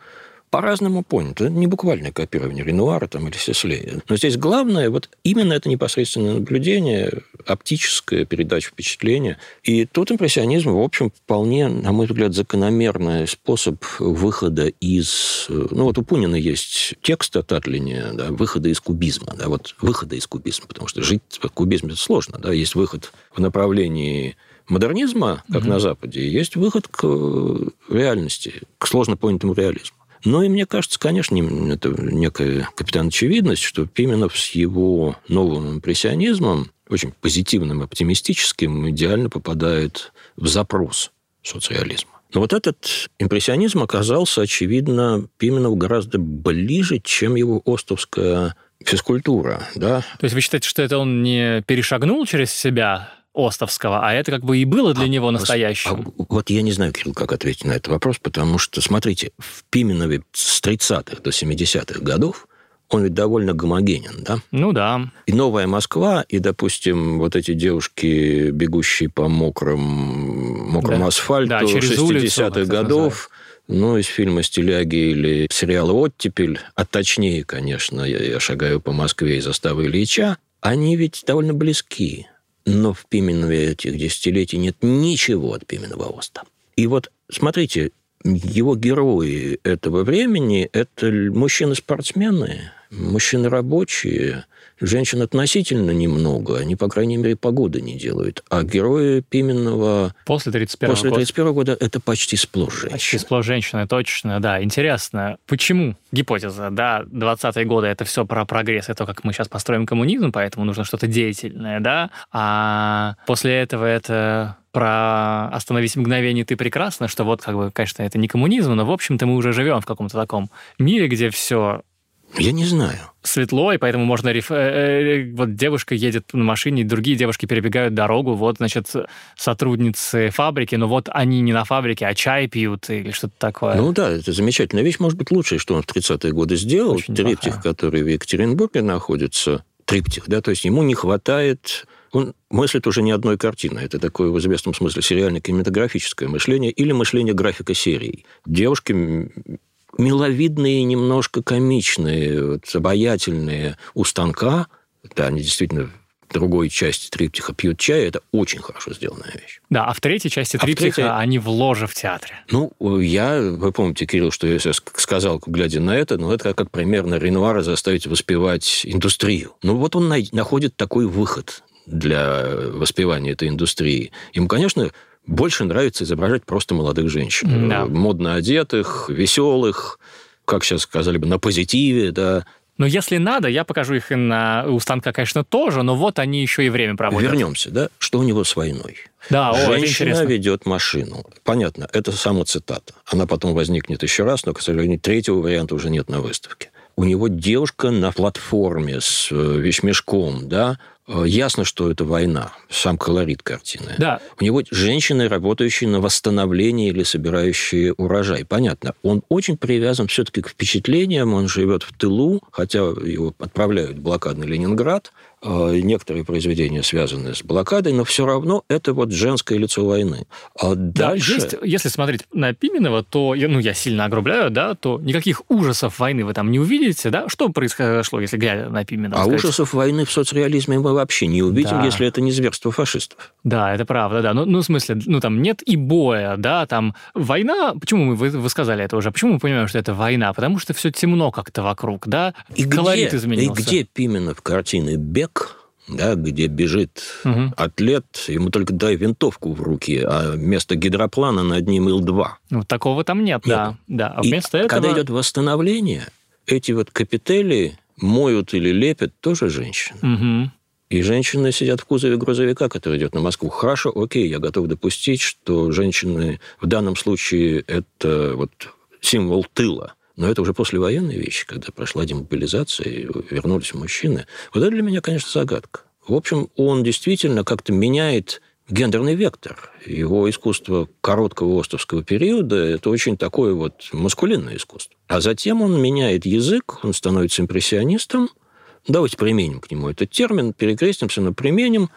по-разному понято. Это не буквальное копирование Ренуара там, или Сеслея. Но здесь главное вот именно это непосредственное наблюдение, оптическая передача впечатления. И тут импрессионизм, в общем, вполне, на мой взгляд, закономерный способ выхода из... Ну, вот у Пунина есть текст от Атлине, да, выхода из кубизма. Да, вот выхода из кубизма, потому что жить в кубизме это сложно. Да, есть выход в направлении модернизма, как угу. на Западе, есть выход к реальности, к сложно понятому реализму. Ну и мне кажется, конечно, это некая капитан очевидность, что Пименов с его новым импрессионизмом, очень позитивным, оптимистическим, идеально попадает в запрос социализма. Но вот этот импрессионизм оказался, очевидно, Пименову гораздо ближе, чем его остовская физкультура. Да? То есть вы считаете, что это он не перешагнул через себя, Остовского, а это как бы и было для а, него настоящим. А, вот я не знаю, Кирилл, как ответить на этот вопрос, потому что, смотрите, в Пименове с 30-х до 70-х годов он ведь довольно гомогенен, да? Ну да. И «Новая Москва», и, допустим, вот эти девушки, бегущие по мокрым, мокрому да. асфальту да, 60-х годов, ну, из фильма «Стиляги» или сериала «Оттепель», а точнее, конечно, я, я шагаю по Москве из заставы Ильича, они ведь довольно близки. Но в Пименове этих десятилетий нет ничего от Пименова Оста. И вот, смотрите, его герои этого времени – это мужчины-спортсмены, мужчины рабочие, женщин относительно немного, они, по крайней мере, погоды не делают. А герои Пименного... После 31 После 31 года это почти сплошь женщины. Почти сплошь женщины, точно, да. Интересно, почему? Гипотеза, да, 20-е годы это все про прогресс, это как мы сейчас построим коммунизм, поэтому нужно что-то деятельное, да, а после этого это про «Остановись мгновение, ты прекрасна», что вот, как бы, конечно, это не коммунизм, но, в общем-то, мы уже живем в каком-то таком мире, где все я не знаю. Светло, и поэтому можно... Реф... Э, э, вот девушка едет на машине, другие девушки перебегают дорогу, вот, значит, сотрудницы фабрики, но вот они не на фабрике, а чай пьют или что-то такое. Ну да, это замечательная вещь. Может быть, лучшее, что он в 30-е годы сделал. Очень Триптих, неплохая. который в Екатеринбурге находится, триптих, да, то есть ему не хватает он мыслит уже не одной картины. Это такое в известном смысле сериально-кинематографическое мышление или мышление графика серий. Девушки миловидные, немножко комичные, вот, обаятельные у станка. Да, они действительно в другой части триптиха пьют чай, это очень хорошо сделанная вещь. Да, а в третьей части а триптиха третьей... они в ложе в театре. Ну, я, вы помните, Кирилл, что я сейчас сказал, глядя на это, ну, это как примерно Ренуара заставить воспевать индустрию. Ну, вот он находит такой выход для воспевания этой индустрии. Ему, конечно, больше нравится изображать просто молодых женщин. Да. Модно одетых, веселых, как сейчас сказали бы, на позитиве, да. Но если надо, я покажу их и на у станка, конечно, тоже, но вот они еще и время проводят. Вернемся, да? Что у него с войной? Да, о, Женщина ведет машину. Понятно, это само цитата. Она потом возникнет еще раз, но, к сожалению, третьего варианта уже нет на выставке. У него девушка на платформе с э, вещмешком, да, Э, ясно, что это война, сам колорит картины. Да. У него женщины, работающие на восстановление или собирающие урожай. Понятно. Он очень привязан все-таки к впечатлениям. Он живет в тылу, хотя его отправляют в блокадный Ленинград. Э, некоторые произведения связаны с блокадой, но все равно это вот женское лицо войны. А дальше... Да, есть, если смотреть на Пименова, то, ну, я сильно огрубляю, да, то никаких ужасов войны вы там не увидите, да? Что произошло, если глядя на Пименова? А сказать? ужасов войны в соцреализме мы вообще не увидим, да. если это не зверство фашистов. Да, это правда, да. Ну, ну, в смысле, ну, там нет и боя, да, там война... Почему мы, вы, вы сказали это уже? Почему мы понимаем, что это война? Потому что все темно как-то вокруг, да? И Колорит где, изменился. И где Пименов картины «Бег», да, где бежит угу. атлет, ему только дай винтовку в руки, а вместо гидроплана над ним Ил-2. Ну, такого там нет, нет. да. да. А вместо И этого... когда идет восстановление, эти вот капители моют или лепят тоже женщины. Угу. И женщины сидят в кузове грузовика, который идет на Москву. Хорошо, окей, я готов допустить, что женщины в данном случае это вот символ тыла. Но это уже послевоенные вещи, когда прошла демобилизация и вернулись мужчины. Вот это для меня, конечно, загадка. В общем, он действительно как-то меняет гендерный вектор. Его искусство короткого островского периода – это очень такое вот маскулинное искусство. А затем он меняет язык, он становится импрессионистом. Давайте применим к нему этот термин, перекрестимся на применим.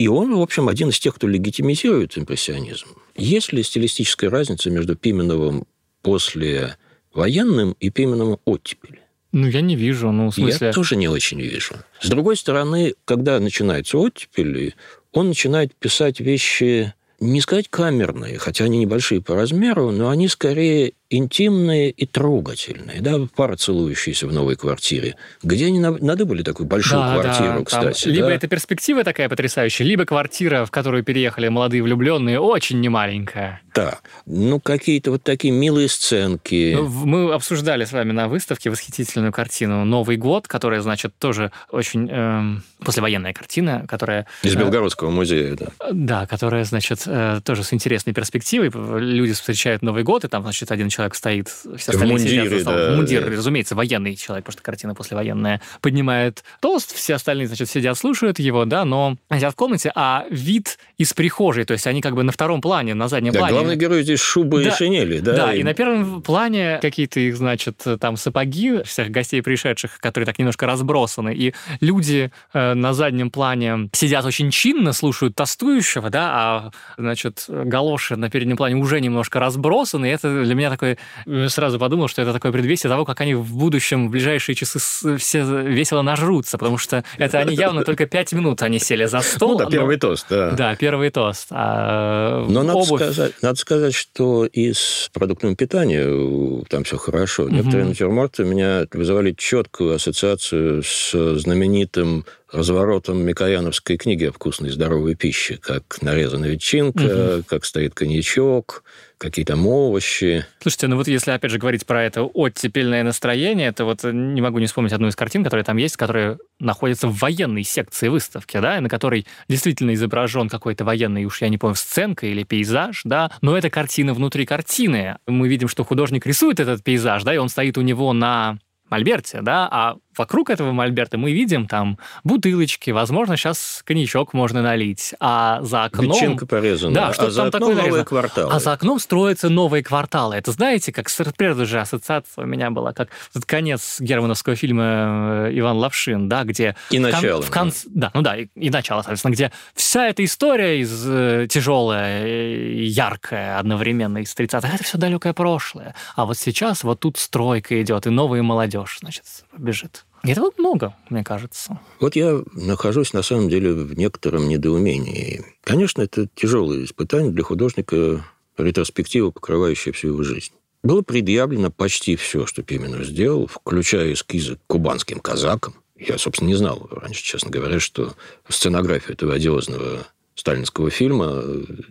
И он, в общем, один из тех, кто легитимизирует импрессионизм. Есть ли стилистическая разница между Пименовым после военным и Пименовым оттепели? Ну, я не вижу, ну, в смысле... Я тоже не очень вижу. С другой стороны, когда начинается оттепель, он начинает писать вещи, не сказать камерные, хотя они небольшие по размеру, но они скорее интимные и трогательные, да, пара целующиеся в новой квартире. Где они надо были такую большую да, квартиру, да, кстати. Там, либо да? это перспектива такая потрясающая, либо квартира, в которую переехали молодые влюбленные, очень немаленькая. Да. Ну, какие-то вот такие милые сценки. Ну, мы обсуждали с вами на выставке восхитительную картину «Новый год», которая, значит, тоже очень э, послевоенная картина, которая... Из э, Белгородского музея, да. Да, которая, значит, э, тоже с интересной перспективой. Люди встречают Новый год, и там, значит, один человек человек стоит, все остальные в мундире, сидят за да. В мундире, разумеется, военный человек, потому что картина послевоенная, поднимает тост, все остальные, значит, сидят, слушают его, да, но сидят в комнате, а вид из прихожей, то есть они как бы на втором плане, на заднем да, плане. главный герой здесь шуба Да, и шинели, да? Да, и на первом плане какие-то их, значит, там сапоги всех гостей пришедших, которые так немножко разбросаны, и люди э, на заднем плане сидят очень чинно, слушают тостующего, да, а, значит, галоши на переднем плане уже немножко разбросаны, и это для меня такой... э, Сразу подумал, что это такое предвестие того, как они в будущем, в ближайшие часы все весело нажрутся, потому что это они явно только пять минут они сели за стол. Ну да, но- первый тост, да. Да, первый тост. А Но надо обувь- сказать, надо сказать, что и с продуктами питания э, там все хорошо. Некоторые натюрморты меня вызывали четкую ассоциацию с знаменитым разворотом Микояновской книги о вкусной здоровой пище, как нарезана ветчинка, как стоит коньячок, какие там овощи. Слушайте, ну вот если опять же говорить про это оттепельное настроение, то вот не могу не вспомнить одну из картин, которая там есть, которая находится в военной секции выставки, да, на которой действительно изображен какой-то военный, уж я не помню, сценка или пейзаж, да, но это картина внутри картины. Мы видим, что художник рисует этот пейзаж, да, и он стоит у него на мольберте, да, а вокруг этого мольберта мы видим там бутылочки, возможно, сейчас коньячок можно налить, а за окном... Ветчинка порезана, Да, а что за там окном такое новые нарезано? кварталы. А за окном строятся новые кварталы. Это знаете, как с же ассоциация у меня была, как этот конец германовского фильма э, «Иван Лапшин», да, где... И в кон- начало, В конце, да, ну да, и, и начало, соответственно, где вся эта история из э, тяжелая, и яркая одновременно из 30-х, это все далекое прошлое. А вот сейчас вот тут стройка идет, и новая молодежь, значит, бежит. Этого много, мне кажется. Вот я нахожусь, на самом деле, в некотором недоумении. Конечно, это тяжелое испытание для художника, ретроспектива, покрывающая всю его жизнь. Было предъявлено почти все, что Пименов сделал, включая эскизы к кубанским казакам. Я, собственно, не знал раньше, честно говоря, что сценографию этого одиозного сталинского фильма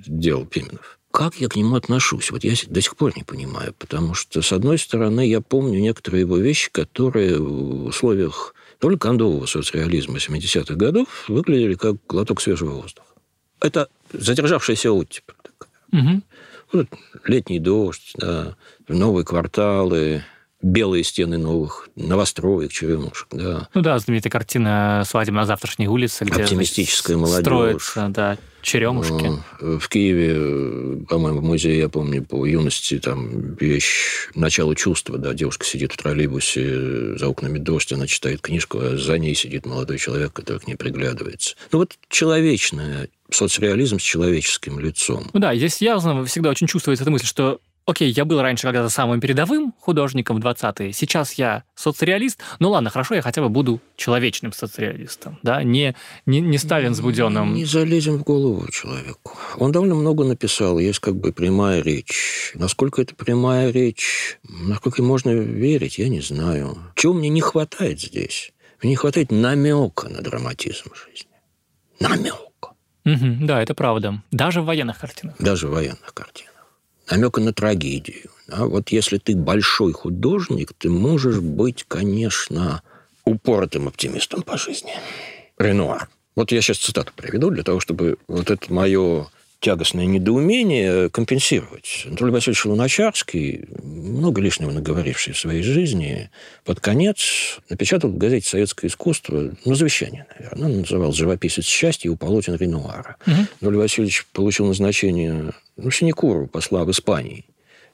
делал Пименов. Как я к нему отношусь? Вот я до сих пор не понимаю, потому что, с одной стороны, я помню некоторые его вещи, которые в условиях довольно кондового соцреализма 70-х годов выглядели как глоток свежего воздуха. Это задержавшаяся оттепель. Мгм. Вот летний дождь, да, новые кварталы, белые стены новых новостроек, черемушек, да. Ну да, знаменитая картина «Свадьба на завтрашней улице», где Оптимистическая значит, молодежь. строятся, да, черемушки. В Киеве, по-моему, в музее, я помню, по юности, там вещь «Начало чувства», да, девушка сидит в троллейбусе, э, за окнами дождь, она читает книжку, а за ней сидит молодой человек, который к ней приглядывается. Ну, вот человечное, соцреализм с человеческим лицом. Ну да, здесь явно всегда очень чувствуется эта мысль, что окей, я был раньше когда-то самым передовым художником в 20-е, сейчас я соцреалист, ну ладно, хорошо, я хотя бы буду человечным соцреалистом, да, не, не, не Сталин с Буденным. Не залезем в голову человеку. Он довольно много написал, есть как бы прямая речь. Насколько это прямая речь, насколько можно верить, я не знаю. Чего мне не хватает здесь? Мне не хватает намека на драматизм жизни. Намека. Мгм, да, это правда. Даже в военных картинах. Даже в военных картинах. Намека на трагедию. А вот если ты большой художник, ты можешь быть, конечно, упоротым оптимистом по жизни. Ренуар. Вот я сейчас цитату приведу для того, чтобы вот это мое тягостное недоумение компенсировать. Анатолий Васильевич Луначарский, много лишнего наговоривший в своей жизни, под конец напечатал в газете «Советское искусство», ну, завещание, наверное, он называл «Живописец счастья» у полотен Ренуара. Мгм. Анатолий Васильевич получил назначение ну, синекуру посла в Испании.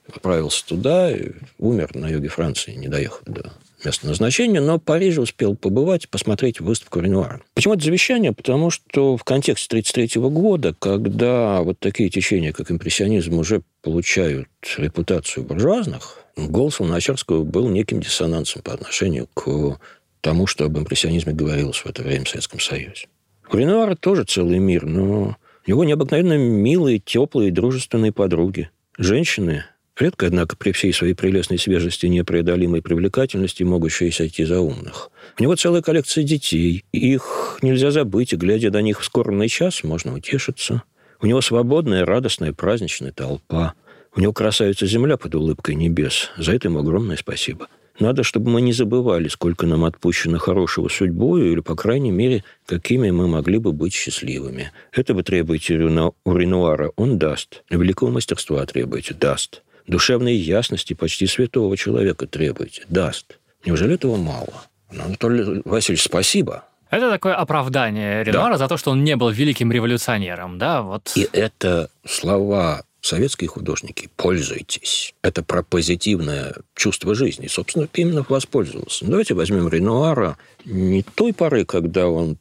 Отправился туда, умер на юге Франции, не доехал до места назначения, но в Париже успел побывать, посмотреть выставку Ренуара. Почему это завещание? Потому что в контексте 1933 года, когда вот такие течения, как импрессионизм, уже получают репутацию буржуазных, голос Луначарского был неким диссонансом по отношению к тому, что об импрессионизме говорилось в это время в Советском Союзе. У Ренуара тоже целый мир, но у него необыкновенно милые, теплые, дружественные подруги. Женщины, редко, однако, при всей своей прелестной свежести и непреодолимой привлекательности, могущие сойти за умных. У него целая коллекция детей. Их нельзя забыть, и, глядя на них в скорбный час, можно утешиться. У него свободная, радостная, праздничная толпа. У него красавица земля под улыбкой небес. За это ему огромное спасибо. Надо, чтобы мы не забывали, сколько нам отпущено хорошего судьбою, или, по крайней мере, какими мы могли бы быть счастливыми. Это вы требуете у Ренуара, он даст. Великого мастерства требуете, даст. Душевной ясности почти святого человека требуете. Даст. Неужели этого мало? Ну, Анатолий Васильевич, спасибо. Это такое оправдание Ренуара да. за то, что он не был великим революционером, да, вот. И это слова советские художники, пользуйтесь. Это про позитивное чувство жизни. Собственно, Пименов воспользовался. Давайте возьмем Ренуара не той поры, когда он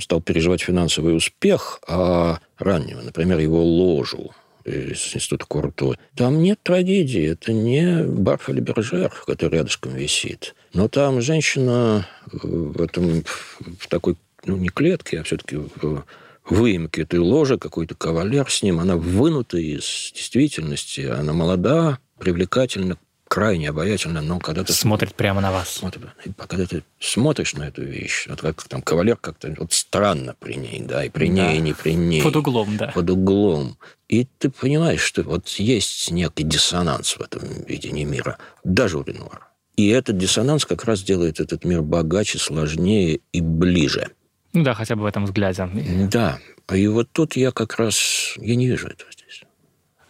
стал переживать финансовый успех, а раннего, например, его ложу из Института Курто. Там нет трагедии. Это не Барфа Бержер, который рядышком висит. Но там женщина в этом в такой, ну, не клетке, а все-таки в выемке этой ложи, какой-то кавалер с ним. Она вынута из действительности. Она молода, привлекательна, крайне обаятельна, но когда ты... Смотрит прямо на вас. Смотрит, когда ты смотришь на эту вещь, вот как там кавалер как-то вот странно при ней, да, и при да. ней, и не при ней. Под углом, да. Под углом. И ты понимаешь, что вот есть некий диссонанс в этом видении мира, даже у Ренуара. И этот диссонанс как раз делает этот мир богаче, сложнее и ближе. Ну да, хотя бы в этом взгляде. Да. И вот тут я как раз... Я не вижу этого.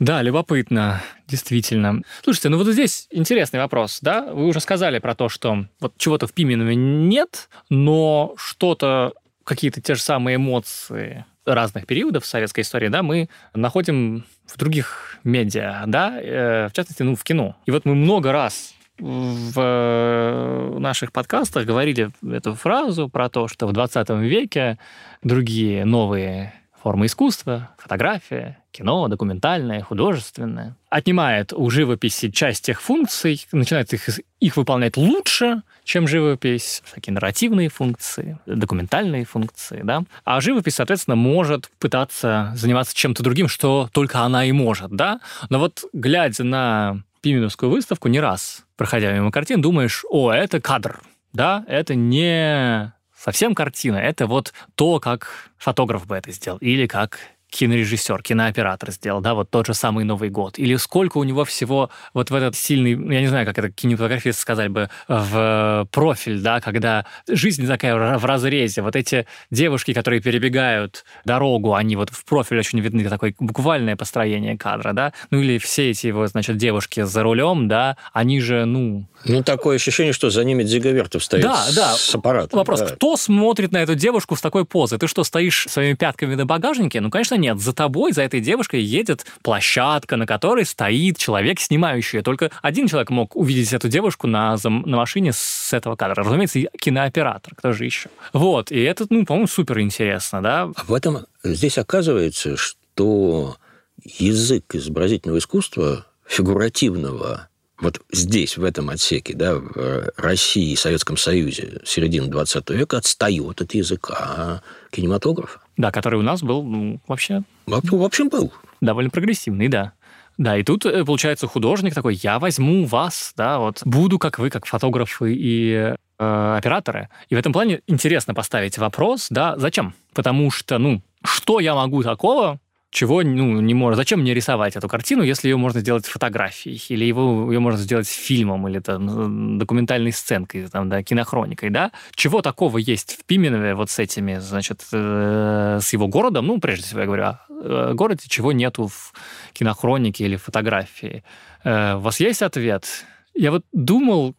Да, любопытно, действительно. Слушайте, ну вот здесь интересный вопрос, да? Вы уже сказали про то, что вот чего-то в Пименове нет, но что-то, какие-то те же самые эмоции разных периодов советской истории, да, мы находим в других медиа, да, э, в частности, ну, в кино. И вот мы много раз в э, наших подкастах говорили эту фразу про то, что в 20 веке другие новые формы искусства, фотография, кино, документальное, художественное, отнимает у живописи часть тех функций, начинает их, их выполнять лучше, чем живопись, всякие нарративные функции, документальные функции, да. А живопись, соответственно, может пытаться заниматься чем-то другим, что только она и может, да. Но вот глядя на Пименовскую выставку не раз, проходя мимо картин, думаешь, о, это кадр, да, это не совсем картина, это вот то, как фотограф бы это сделал, или как кинорежиссер, кинооператор сделал, да, вот тот же самый Новый год, или сколько у него всего вот в этот сильный, я не знаю, как это кинематографист сказать бы, в профиль, да, когда жизнь такая в разрезе, вот эти девушки, которые перебегают дорогу, они вот в профиль очень видны, такое буквальное построение кадра, да, ну или все эти его, значит, девушки за рулем, да, они же, ну... Ну, такое ощущение, что за ними Дзиговертов стоит да, с, да. с аппаратом. Вопрос, да. кто смотрит на эту девушку с такой позой? Ты что, стоишь своими пятками на багажнике? Ну, конечно, нет, за тобой, за этой девушкой едет площадка, на которой стоит человек, снимающий. Только один человек мог увидеть эту девушку на, на машине с этого кадра. Разумеется, кинооператор, кто же еще. Вот, и это, ну, по-моему, супер интересно, да. А в этом здесь оказывается, что язык изобразительного искусства фигуративного вот здесь, в этом отсеке, да, в России и Советском Союзе середины 20 века отстает от языка кинематографа. Да, который у нас был ну, вообще... В общем, был. Довольно прогрессивный, да. Да, и тут, э, получается, художник такой, я возьму вас, да, вот, буду как вы, как фотографы и э, операторы. И в этом плане интересно поставить вопрос, да, зачем? Потому что, ну, что я могу такого, чего ну, не может. Зачем мне рисовать эту картину, если ее можно сделать фотографией, или его, ее можно сделать фильмом, или там, документальной сценкой, там, да, кинохроникой, да? Чего такого есть в Пименове вот с этими, значит, э, с его городом, ну, прежде всего, я говорю о э, городе, чего нету в кинохронике или фотографии? Э, у вас есть ответ? Я вот думал,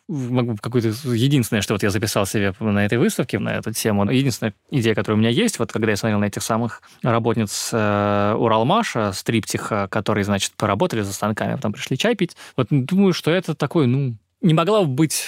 какой-то единственное, что вот я записал себе на этой выставке, на эту тему, единственная идея, которая у меня есть, вот когда я смотрел на этих самых работниц э, Уралмаша, стриптиха, которые, значит, поработали за станками, а потом пришли чай пить, вот думаю, что это такой, ну, не могла бы быть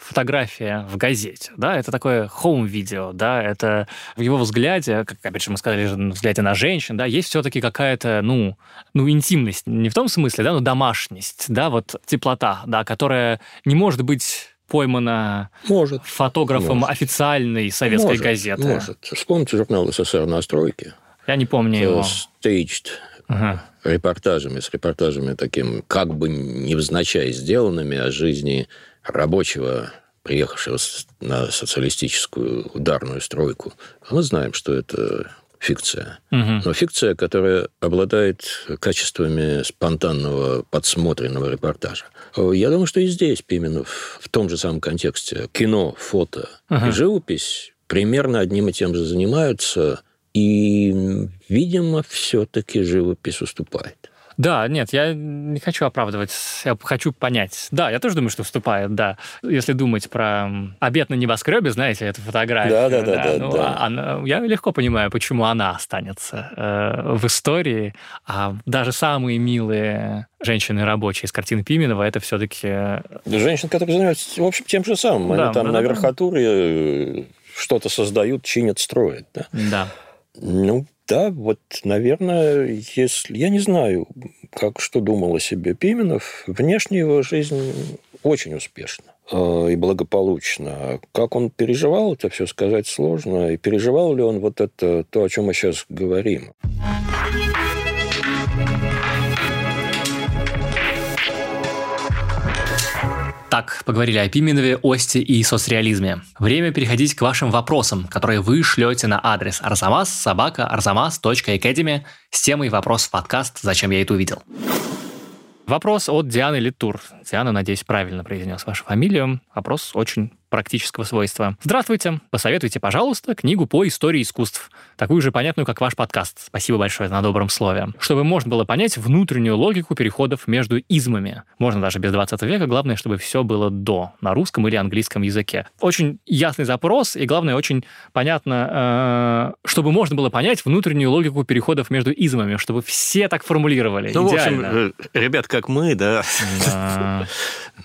фотография в газете, да, это такое хоум-видео, да, это в его взгляде, как, опять же, мы сказали, в взгляде на женщин, да, есть все-таки какая-то, ну, ну, интимность, не в том смысле, да, но домашность, да, вот теплота, да, которая не может быть поймана может, фотографом может. официальной советской может, газеты. Может. Вспомните журнал СССР «Настройки». Я не помню его. Staged. Ага. Репортажами, с репортажами таким, как бы невзначай сделанными о жизни рабочего, приехавшего на социалистическую ударную стройку, мы знаем, что это фикция. Угу. Но фикция, которая обладает качествами спонтанного подсмотренного репортажа. Я думаю, что и здесь Пименов в том же самом контексте кино, фото угу. и живопись примерно одним и тем же занимаются, и, видимо, все-таки живопись уступает. Да, нет, я не хочу оправдывать, я хочу понять. Да, я тоже думаю, что вступает, да. Если думать про обед на небоскребе, знаете, эту фотографию. Да, да, да. да, ну, да. Она, я легко понимаю, почему она останется э, в истории, а даже самые милые женщины рабочие из картины Пименова, это все-таки... Э, Женщины, которые занимаются, в общем, тем же самым. Они да, там да, на верхотуре э, что-то создают, чинят, строят. Да. да. Ну, да, вот, наверное, если... Я не знаю, как, что думал о себе Пименов. Внешне его жизнь очень успешна э, и благополучно. Как он переживал это все сказать сложно. И переживал ли он вот это, то, о чем мы сейчас говорим. Так, поговорили о Пименове, Осте и соцреализме. Время переходить к вашим вопросам, которые вы шлете на адрес arzamas собака arzamas.academy с темой «Вопрос в подкаст. Зачем я это увидел?». Вопрос от Дианы Литур. Диана, надеюсь, правильно произнес вашу фамилию. Вопрос очень практического свойства. Здравствуйте. Посоветуйте, пожалуйста, книгу по истории искусств. Такую же понятную, как ваш подкаст. Спасибо большое на добром слове. Чтобы можно было понять внутреннюю логику переходов между измами. Можно даже без 20 века, главное, чтобы все было до, на русском или английском языке. Очень ясный запрос, и главное, очень понятно, э, чтобы можно было понять внутреннюю логику переходов между измами, чтобы все так формулировали. Ну, Идеально. в общем, э, ребят, как мы, да. да.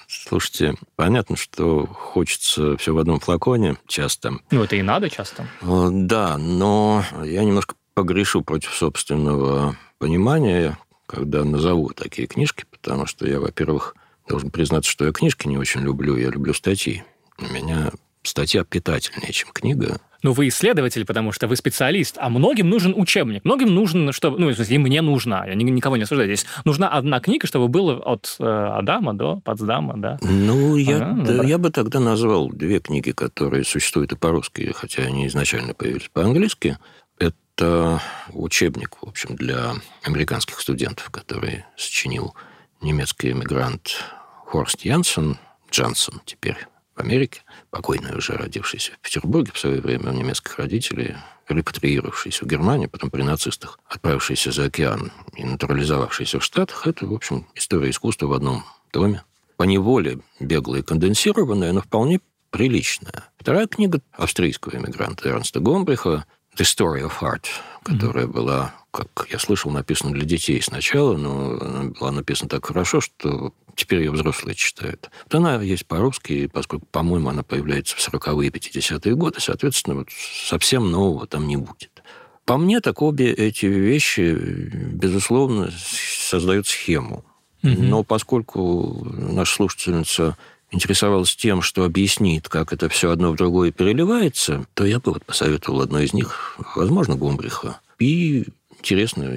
Слушайте, понятно, что хочется все в одном флаконе часто. Ну, это и надо часто. Да, но я немножко погрешу против собственного понимания, когда назову такие книжки, потому что я, во-первых, должен признаться, что я книжки не очень люблю, я люблю статьи. У меня статья питательнее, чем книга. Ну, вы исследователь, потому что вы специалист, а многим нужен учебник. Многим нужен, чтобы... Ну, в смысле, мне нужна, я никого не осуждаю здесь. Нужна одна книга, чтобы было от э, Адама до Потсдама, да? Ну, я, а, да, я бы тогда назвал две книги, которые существуют и по-русски, хотя они изначально появились по-английски. Это учебник, в общем, для американских студентов, который сочинил немецкий эмигрант Хорст Янсен, Джансон теперь в Америке, покойный уже родившийся в Петербурге в свое время у немецких родителей, репатриировавшийся в Германию, потом при нацистах, отправившийся за океан и натурализовавшийся в Штатах, это, в общем, история искусства в одном томе. По неволе беглая и конденсированная, но вполне приличная. Вторая книга австрийского эмигранта Эрнста Гомбриха «The Story of Heart», которая mm-hmm. была как я слышал, написано для детей сначала, но она была написана так хорошо, что теперь ее взрослые читают. Вот она есть по-русски, поскольку, по-моему, она появляется в 40-е, 50-е годы, соответственно, вот совсем нового там не будет. По мне, так обе эти вещи, безусловно, создают схему. Угу. Но поскольку наша слушательница интересовалась тем, что объяснит, как это все одно в другое переливается, то я бы вот посоветовал одной из них, возможно, Гумбриха. И интересно,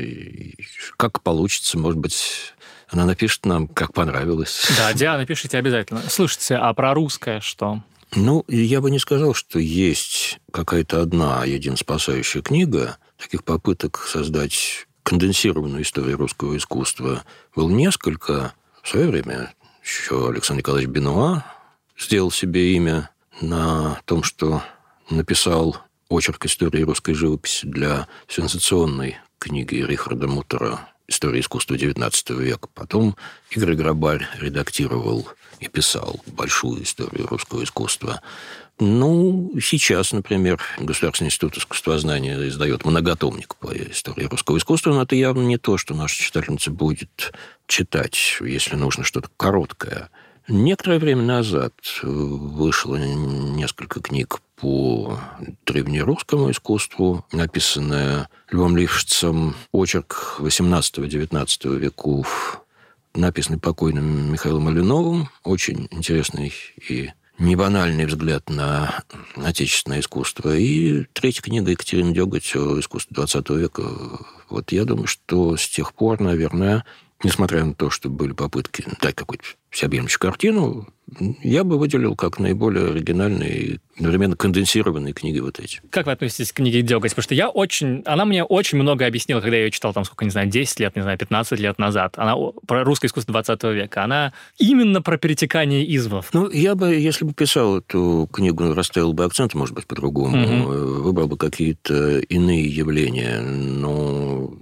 как получится, может быть, она напишет нам, как понравилось. Да, Диана, пишите обязательно. Слушайте, а про русское что? Ну, я бы не сказал, что есть какая-то одна единоспасающая книга. Таких попыток создать конденсированную историю русского искусства было несколько. В свое время еще Александр Николаевич Бенуа сделал себе имя на том, что написал очерк истории русской живописи для сенсационной книги Рихарда Мутера «История искусства XIX века». Потом Игорь Грабарь редактировал и писал большую историю русского искусства. Ну, сейчас, например, Государственный институт искусствознания издает многотомник по истории русского искусства, но это явно не то, что наша читательница будет читать, если нужно что-то короткое. Некоторое время назад вышло несколько книг по древнерусскому искусству, написанная Львом Лившицем, очерк 18-19 веков, написанный покойным Михаилом Малиновым, очень интересный и небанальный взгляд на отечественное искусство. И третья книга Екатерины Деготь о искусстве 20 века. Вот я думаю, что с тех пор, наверное, несмотря на то, что были попытки дать какую-то всеобъемлющую картину, я бы выделил как наиболее оригинальные и одновременно конденсированные книги вот эти. Как вы относитесь к книге Дёготь? Потому что я очень... Она мне очень много объяснила, когда я ее читал, там, сколько, не знаю, 10 лет, не знаю, 15 лет назад. Она про русское искусство 20 века. Она именно про перетекание измов. Ну, я бы, если бы писал эту книгу, расставил бы акцент, может быть, по-другому, угу. выбрал бы какие-то иные явления. Но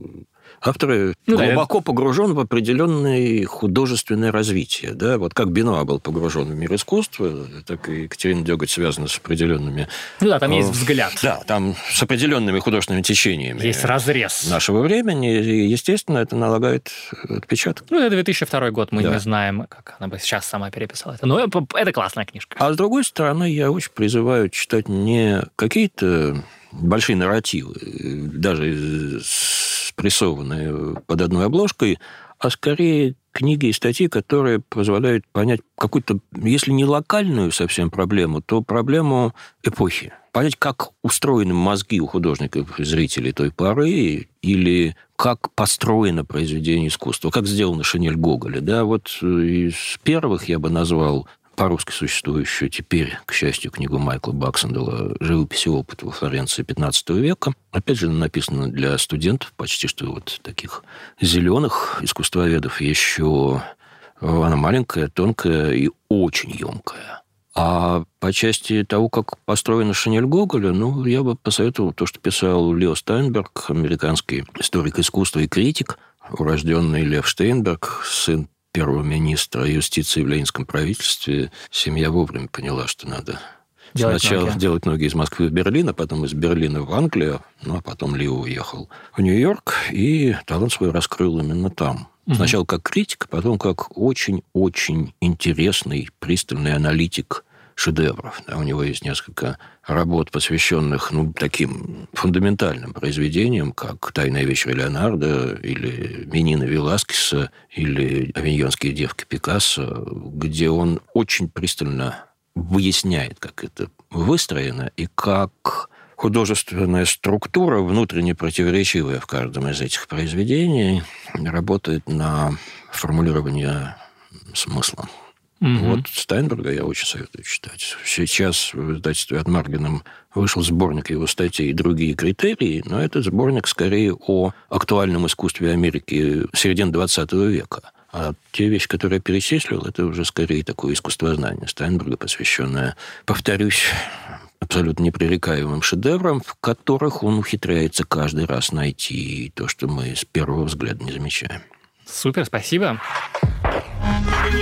Автор ну, глубоко да, погружен в определенное художественное развитие. Да? Вот как Бенуа был погружен в мир искусства, так и Екатерина Деготь связана с определенными... Ну да, там есть взгляд. Да, там с определенными художественными течениями. Есть разрез. Нашего времени, и, естественно, это налагает отпечаток. Ну, это 2002 год, мы да. не знаем, как она бы сейчас сама переписала это. Но это классная книжка. А с другой стороны, я очень призываю читать не какие-то большие нарративы, даже спрессованные под одной обложкой, а скорее книги и статьи, которые позволяют понять какую-то, если не локальную совсем проблему, то проблему эпохи. Понять, как устроены мозги у художников и зрителей той поры, или как построено произведение искусства, как сделана шинель Гоголя. Да, вот из первых я бы назвал по-русски существующую теперь, к счастью, книгу Майкла Баксендела «Живопись и опыт во Флоренции XV века». Опять же, написано для студентов, почти что вот таких зеленых искусствоведов. Еще она маленькая, тонкая и очень емкая. А по части того, как построена шинель Гоголя, ну, я бы посоветовал то, что писал Лео Стайнберг, американский историк искусства и критик, урожденный Лев Штейнберг, сын первого министра юстиции в ленинском правительстве, семья вовремя поняла, что надо делать сначала ноги. делать ноги из Москвы в Берлин, а потом из Берлина в Англию, ну, а потом Лио уехал в Нью-Йорк, и талант свой раскрыл именно там. Сначала как критик, потом как очень-очень интересный, пристальный аналитик шедевров. Да, у него есть несколько работ, посвященных ну, таким фундаментальным произведениям, как «Тайная вечер Леонардо» или «Минина Веласкеса» или «Авиньонские девки Пикассо», где он очень пристально выясняет, как это выстроено и как художественная структура, внутренне противоречивая в каждом из этих произведений, работает на формулирование смысла. Угу. Вот Стайнберга я очень советую читать. Сейчас в издательстве от Маргином вышел сборник его статей и другие критерии, но этот сборник скорее о актуальном искусстве Америки середины 20 века. А те вещи, которые я перечислил, это уже скорее такое искусствознание Стайнберга, посвященное, повторюсь, абсолютно непререкаемым шедеврам, в которых он ухитряется каждый раз найти то, что мы с первого взгляда не замечаем. Супер, спасибо.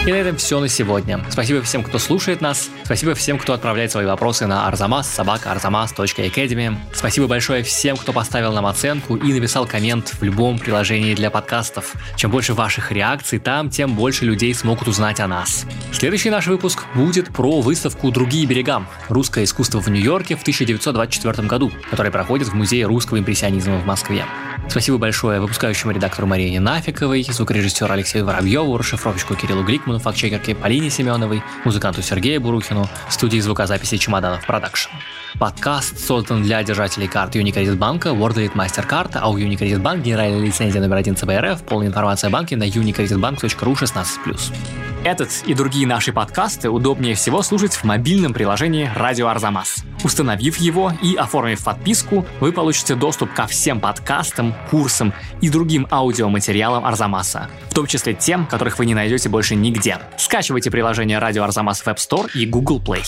И на этом все на сегодня. Спасибо всем, кто слушает нас. Спасибо всем, кто отправляет свои вопросы на arzamas собака arzamas.academy. Спасибо большое всем, кто поставил нам оценку и написал коммент в любом приложении для подкастов. Чем больше ваших реакций там, тем больше людей смогут узнать о нас. Следующий наш выпуск будет про выставку «Другие берега. Русское искусство в Нью-Йорке» в 1924 году, которая проходит в Музее русского импрессионизма в Москве. Спасибо большое выпускающему редактору Марине Нафиковой, звукорежиссеру Алексею Воробьеву, расшифровщику Кириллу Гликману, фактчекерке Полине Семеновой, музыканту Сергею Бурухину, студии звукозаписи «Чемоданов Продакшн». Подкаст создан для держателей карт Unicredit банка, WorldRate MasterCard, а у Unicredit Bank генеральная лицензия номер один ЦБРФ, полная информация о банке на unicreditbank.ru 16+. Этот и другие наши подкасты удобнее всего слушать в мобильном приложении «Радио Арзамас». Установив его и оформив подписку, вы получите доступ ко всем подкастам, курсам и другим аудиоматериалам Арзамаса, в том числе тем, которых вы не найдете больше нигде. Скачивайте приложение «Радио Арзамас» в App Store и Google Play.